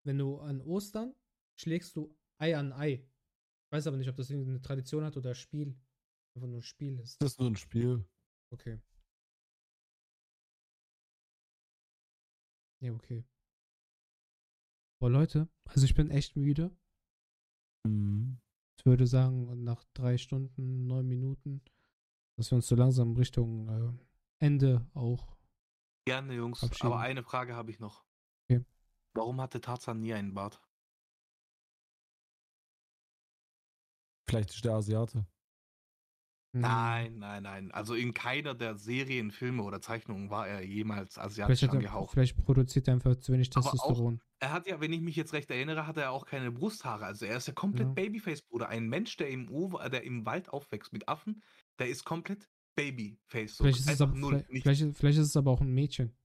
wenn du an Ostern schlägst du Ei an Ei. Ich weiß aber nicht, ob das irgendeine Tradition hat oder Spiel. einfach nur ein Spiel ist. Das ist nur ein Spiel. Okay. Ja, okay. Boah, Leute, also ich bin echt müde. Mhm. Ich würde sagen, nach drei Stunden, neun Minuten, dass wir uns so langsam Richtung äh, Ende auch. Gerne, Jungs. Aber eine Frage habe ich noch. Warum hatte Tarzan nie einen Bart? Vielleicht ist der Asiate. Hm, Nein, nein, nein. Also in keiner der Serien, Filme oder Zeichnungen war er jemals Vielleicht, asiatisch er, angehaucht. vielleicht produziert er einfach zu wenig Aber auch- Testosteron. Er hat ja, wenn ich mich jetzt recht erinnere, hat er auch keine Brusthaare. Also er ist ja komplett Ja. Babyface, Bruder. Ein Mensch, der im, Uwe, der im Wald aufwächst mit Affen, der ist komplett Babyface. So Vielleicht ist, aber, vielleicht, vielleicht, vielleicht ist es aber auch ein Mädchen.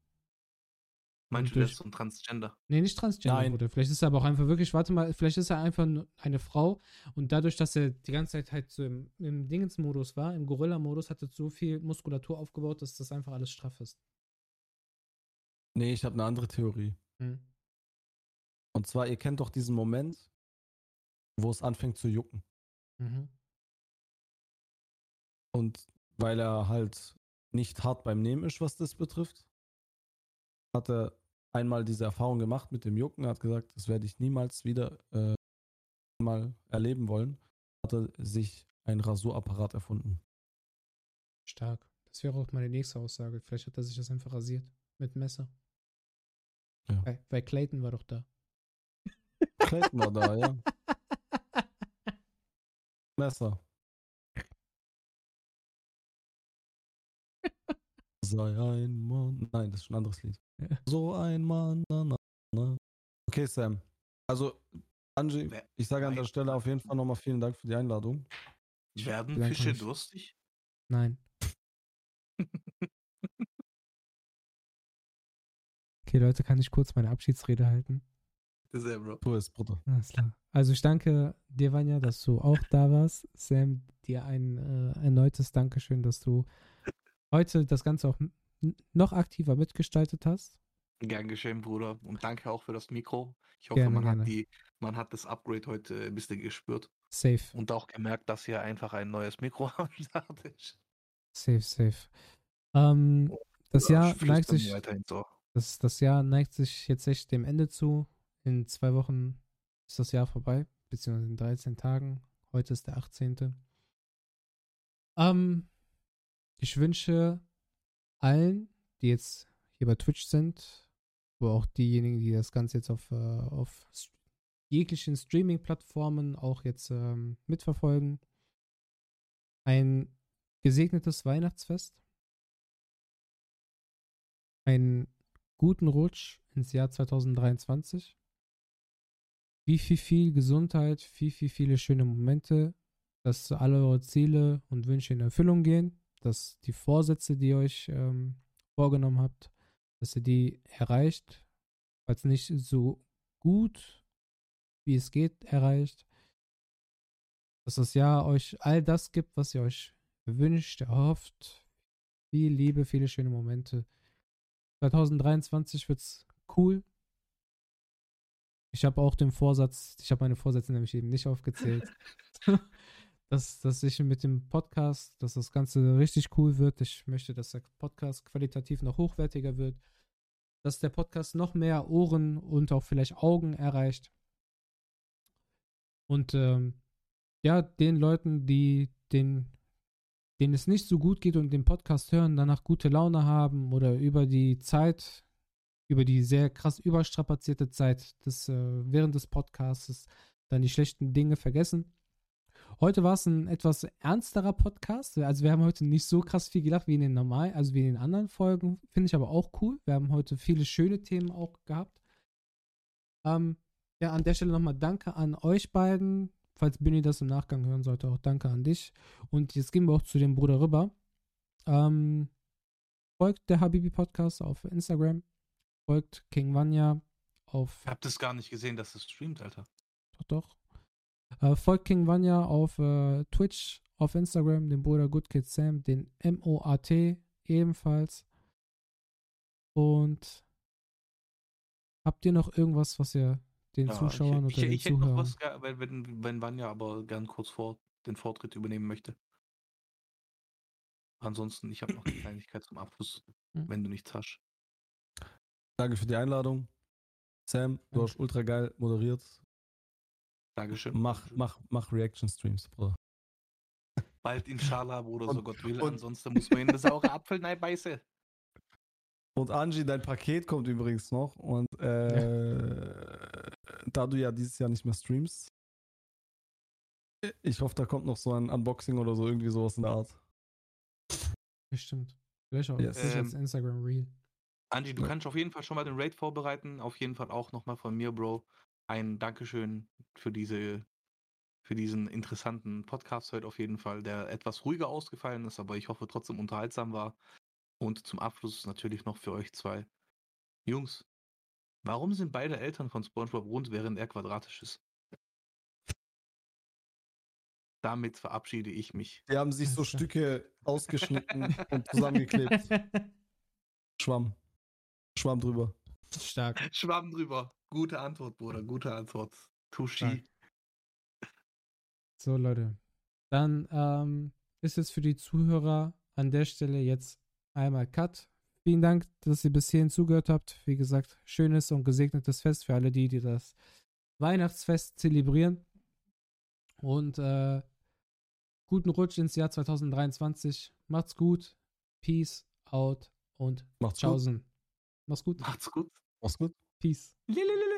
Meinst du, das ist so ein Transgender? Nee, nicht Transgender, Nein. Bruder. Vielleicht ist er aber auch einfach wirklich, warte mal, vielleicht ist er einfach eine Frau und dadurch, dass er die ganze Zeit halt so im, im Dingensmodus war, im Gorilla-Modus, hat er so viel Muskulatur aufgebaut, dass das einfach alles straff ist. Nee, ich habe eine andere Theorie. Hm. Und zwar, ihr kennt doch diesen Moment, wo es anfängt zu jucken. Mhm. Und weil er halt nicht hart beim Nehmen ist, was das betrifft, hat er einmal diese Erfahrung gemacht mit dem Jucken, hat gesagt, das werde ich niemals wieder äh, mal erleben wollen, hat er sich ein Rasurapparat erfunden. Stark. Das wäre auch meine nächste Aussage. Vielleicht hat er sich das einfach rasiert. Mit Messer. Ja. Weil, weil Clayton war doch da. Clayton war da, ja. Messer. Sei ein Mann. Nein, das ist ein anderes Lied. So ein Mann. Na, na, na. Okay, Sam. Also, Angie, ich sage an der. Stelle auf jeden Fall nochmal vielen Dank für die Einladung. Werden bedanke Fische durstig? Nein. Okay, Leute, kann ich kurz meine Abschiedsrede halten? Sehr, Bro. Tu es, Bruder. Alles klar. Also ich danke dir, Vanja, dass du auch da warst. Sam, dir ein äh, erneutes Dankeschön, dass du heute das Ganze auch noch aktiver mitgestaltet hast. Gern geschehen, Bruder. Und danke auch für das Mikro. Ich hoffe, Gerne, man, gerne. Hat die, man hat das Upgrade heute ein bisschen gespürt Safe, und auch gemerkt, dass hier einfach ein neues Mikro am Start ist. safe, safe. Ähm, das Ja, Jahr neigt sich, so. das, das Jahr neigt sich jetzt echt dem Ende zu. In zwei Wochen ist das Jahr vorbei, beziehungsweise in 13 Tagen. Heute ist der 18. Ähm, ich wünsche allen, die jetzt hier bei Twitch sind, aber auch diejenigen, die das Ganze jetzt auf, äh, auf jeglichen Streaming-Plattformen auch jetzt ähm, mitverfolgen, ein gesegnetes Weihnachtsfest, einen guten Rutsch ins Jahr 2023, wie viel, viel Gesundheit, viel, viel, viele schöne Momente, dass alle eure Ziele und Wünsche in Erfüllung gehen, dass die Vorsätze, die ihr euch ähm, vorgenommen habt, dass ihr die erreicht, falls nicht so gut, wie es geht, erreicht, dass das Jahr euch all das gibt, was ihr euch wünscht, erhofft, viel Liebe, viele schöne Momente. 2023 wird's cool. Ich habe auch den Vorsatz, ich habe meine Vorsätze nämlich eben nicht aufgezählt, dass, dass ich mit dem Podcast, dass das Ganze richtig cool wird. Ich möchte, dass der Podcast qualitativ noch hochwertiger wird, dass der Podcast noch mehr Ohren und auch vielleicht Augen erreicht. Und ähm, ja, den Leuten, die den, denen es nicht so gut geht und den Podcast hören, danach gute Laune haben oder über die Zeit, über die sehr krass überstrapazierte Zeit des, äh, während des Podcasts dann die schlechten Dinge vergessen. Heute war es ein etwas ernsterer Podcast. Also wir haben heute nicht so krass viel gelacht wie in den normalen, also wie in den anderen Folgen. Finde ich aber auch cool. Wir haben heute viele schöne Themen auch gehabt. Ähm, ja, an der Stelle nochmal danke an euch beiden. Falls Binny das im Nachgang hören sollte, auch danke an dich. Und jetzt gehen wir auch zu dem Bruder rüber. Ähm, folgt der Habibi Podcast auf Instagram. Folgt King Vanya auf. Ich hab das gar nicht gesehen, dass es streamt, Alter. Doch, doch. Äh, folgt King Vanya auf äh, Twitch, auf Instagram, den Bruder Good Kid Sam, den M-O-A-T ebenfalls. Und habt ihr noch irgendwas, was ihr den Ja, Zuschauern ich, oder ich, den ich hätte noch Zuhörern. was, wenn, wenn, wenn Vanja aber gern kurz vor den Vortritt übernehmen möchte. ansonsten, ich habe noch eine Kleinigkeit zum Abschluss, Hm. wenn du nichts hast. Danke für die Einladung. Sam, du hast ultra geil moderiert. Dankeschön. Mach, mach, mach Reaction-Streams, Bruder. Bald inshallah, Bruder, so Und- Gott will. und- Ansonsten muss man in das saure Apfel nein beißen. Und Angie, dein Paket kommt übrigens noch. Und äh, da du ja dieses Jahr nicht mehr streamst, ich hoffe, da kommt noch so ein Unboxing oder so, irgendwie sowas in der Art. Bestimmt. Vielleicht auch Yes. als Ähm, Instagram Reel. Angie, du Ja. kannst auf jeden Fall schon mal den Raid vorbereiten. Auf jeden Fall auch nochmal von mir, Bro. Ein Dankeschön für diese, für diesen interessanten Podcast heute auf jeden Fall, der etwas ruhiger ausgefallen ist, aber ich hoffe trotzdem unterhaltsam war. Und zum Abschluss natürlich noch für euch zwei. Jungs, warum sind beide Eltern von SpongeBob rund, während er quadratisch ist? Damit verabschiede ich mich. Die haben sich so. Stücke ausgeschnitten und zusammengeklebt. Schwamm. Schwamm drüber. Stark. Schwamm drüber. Gute Antwort, Bruder. Gute Antwort. Tushi. So, Leute. Dann ähm, ist es für die Zuhörer an der Stelle jetzt einmal Cut. Vielen Dank, dass ihr bis hierhin zugehört habt. Wie gesagt, schönes und gesegnetes Fest für alle die, die das Weihnachtsfest zelebrieren. Und äh, guten Rutsch ins Jahr 2023. Macht's gut. Peace out und Macht's gut. tschaußen. Mach's gut. Macht's gut. Mach's gut. Peace. Lililili.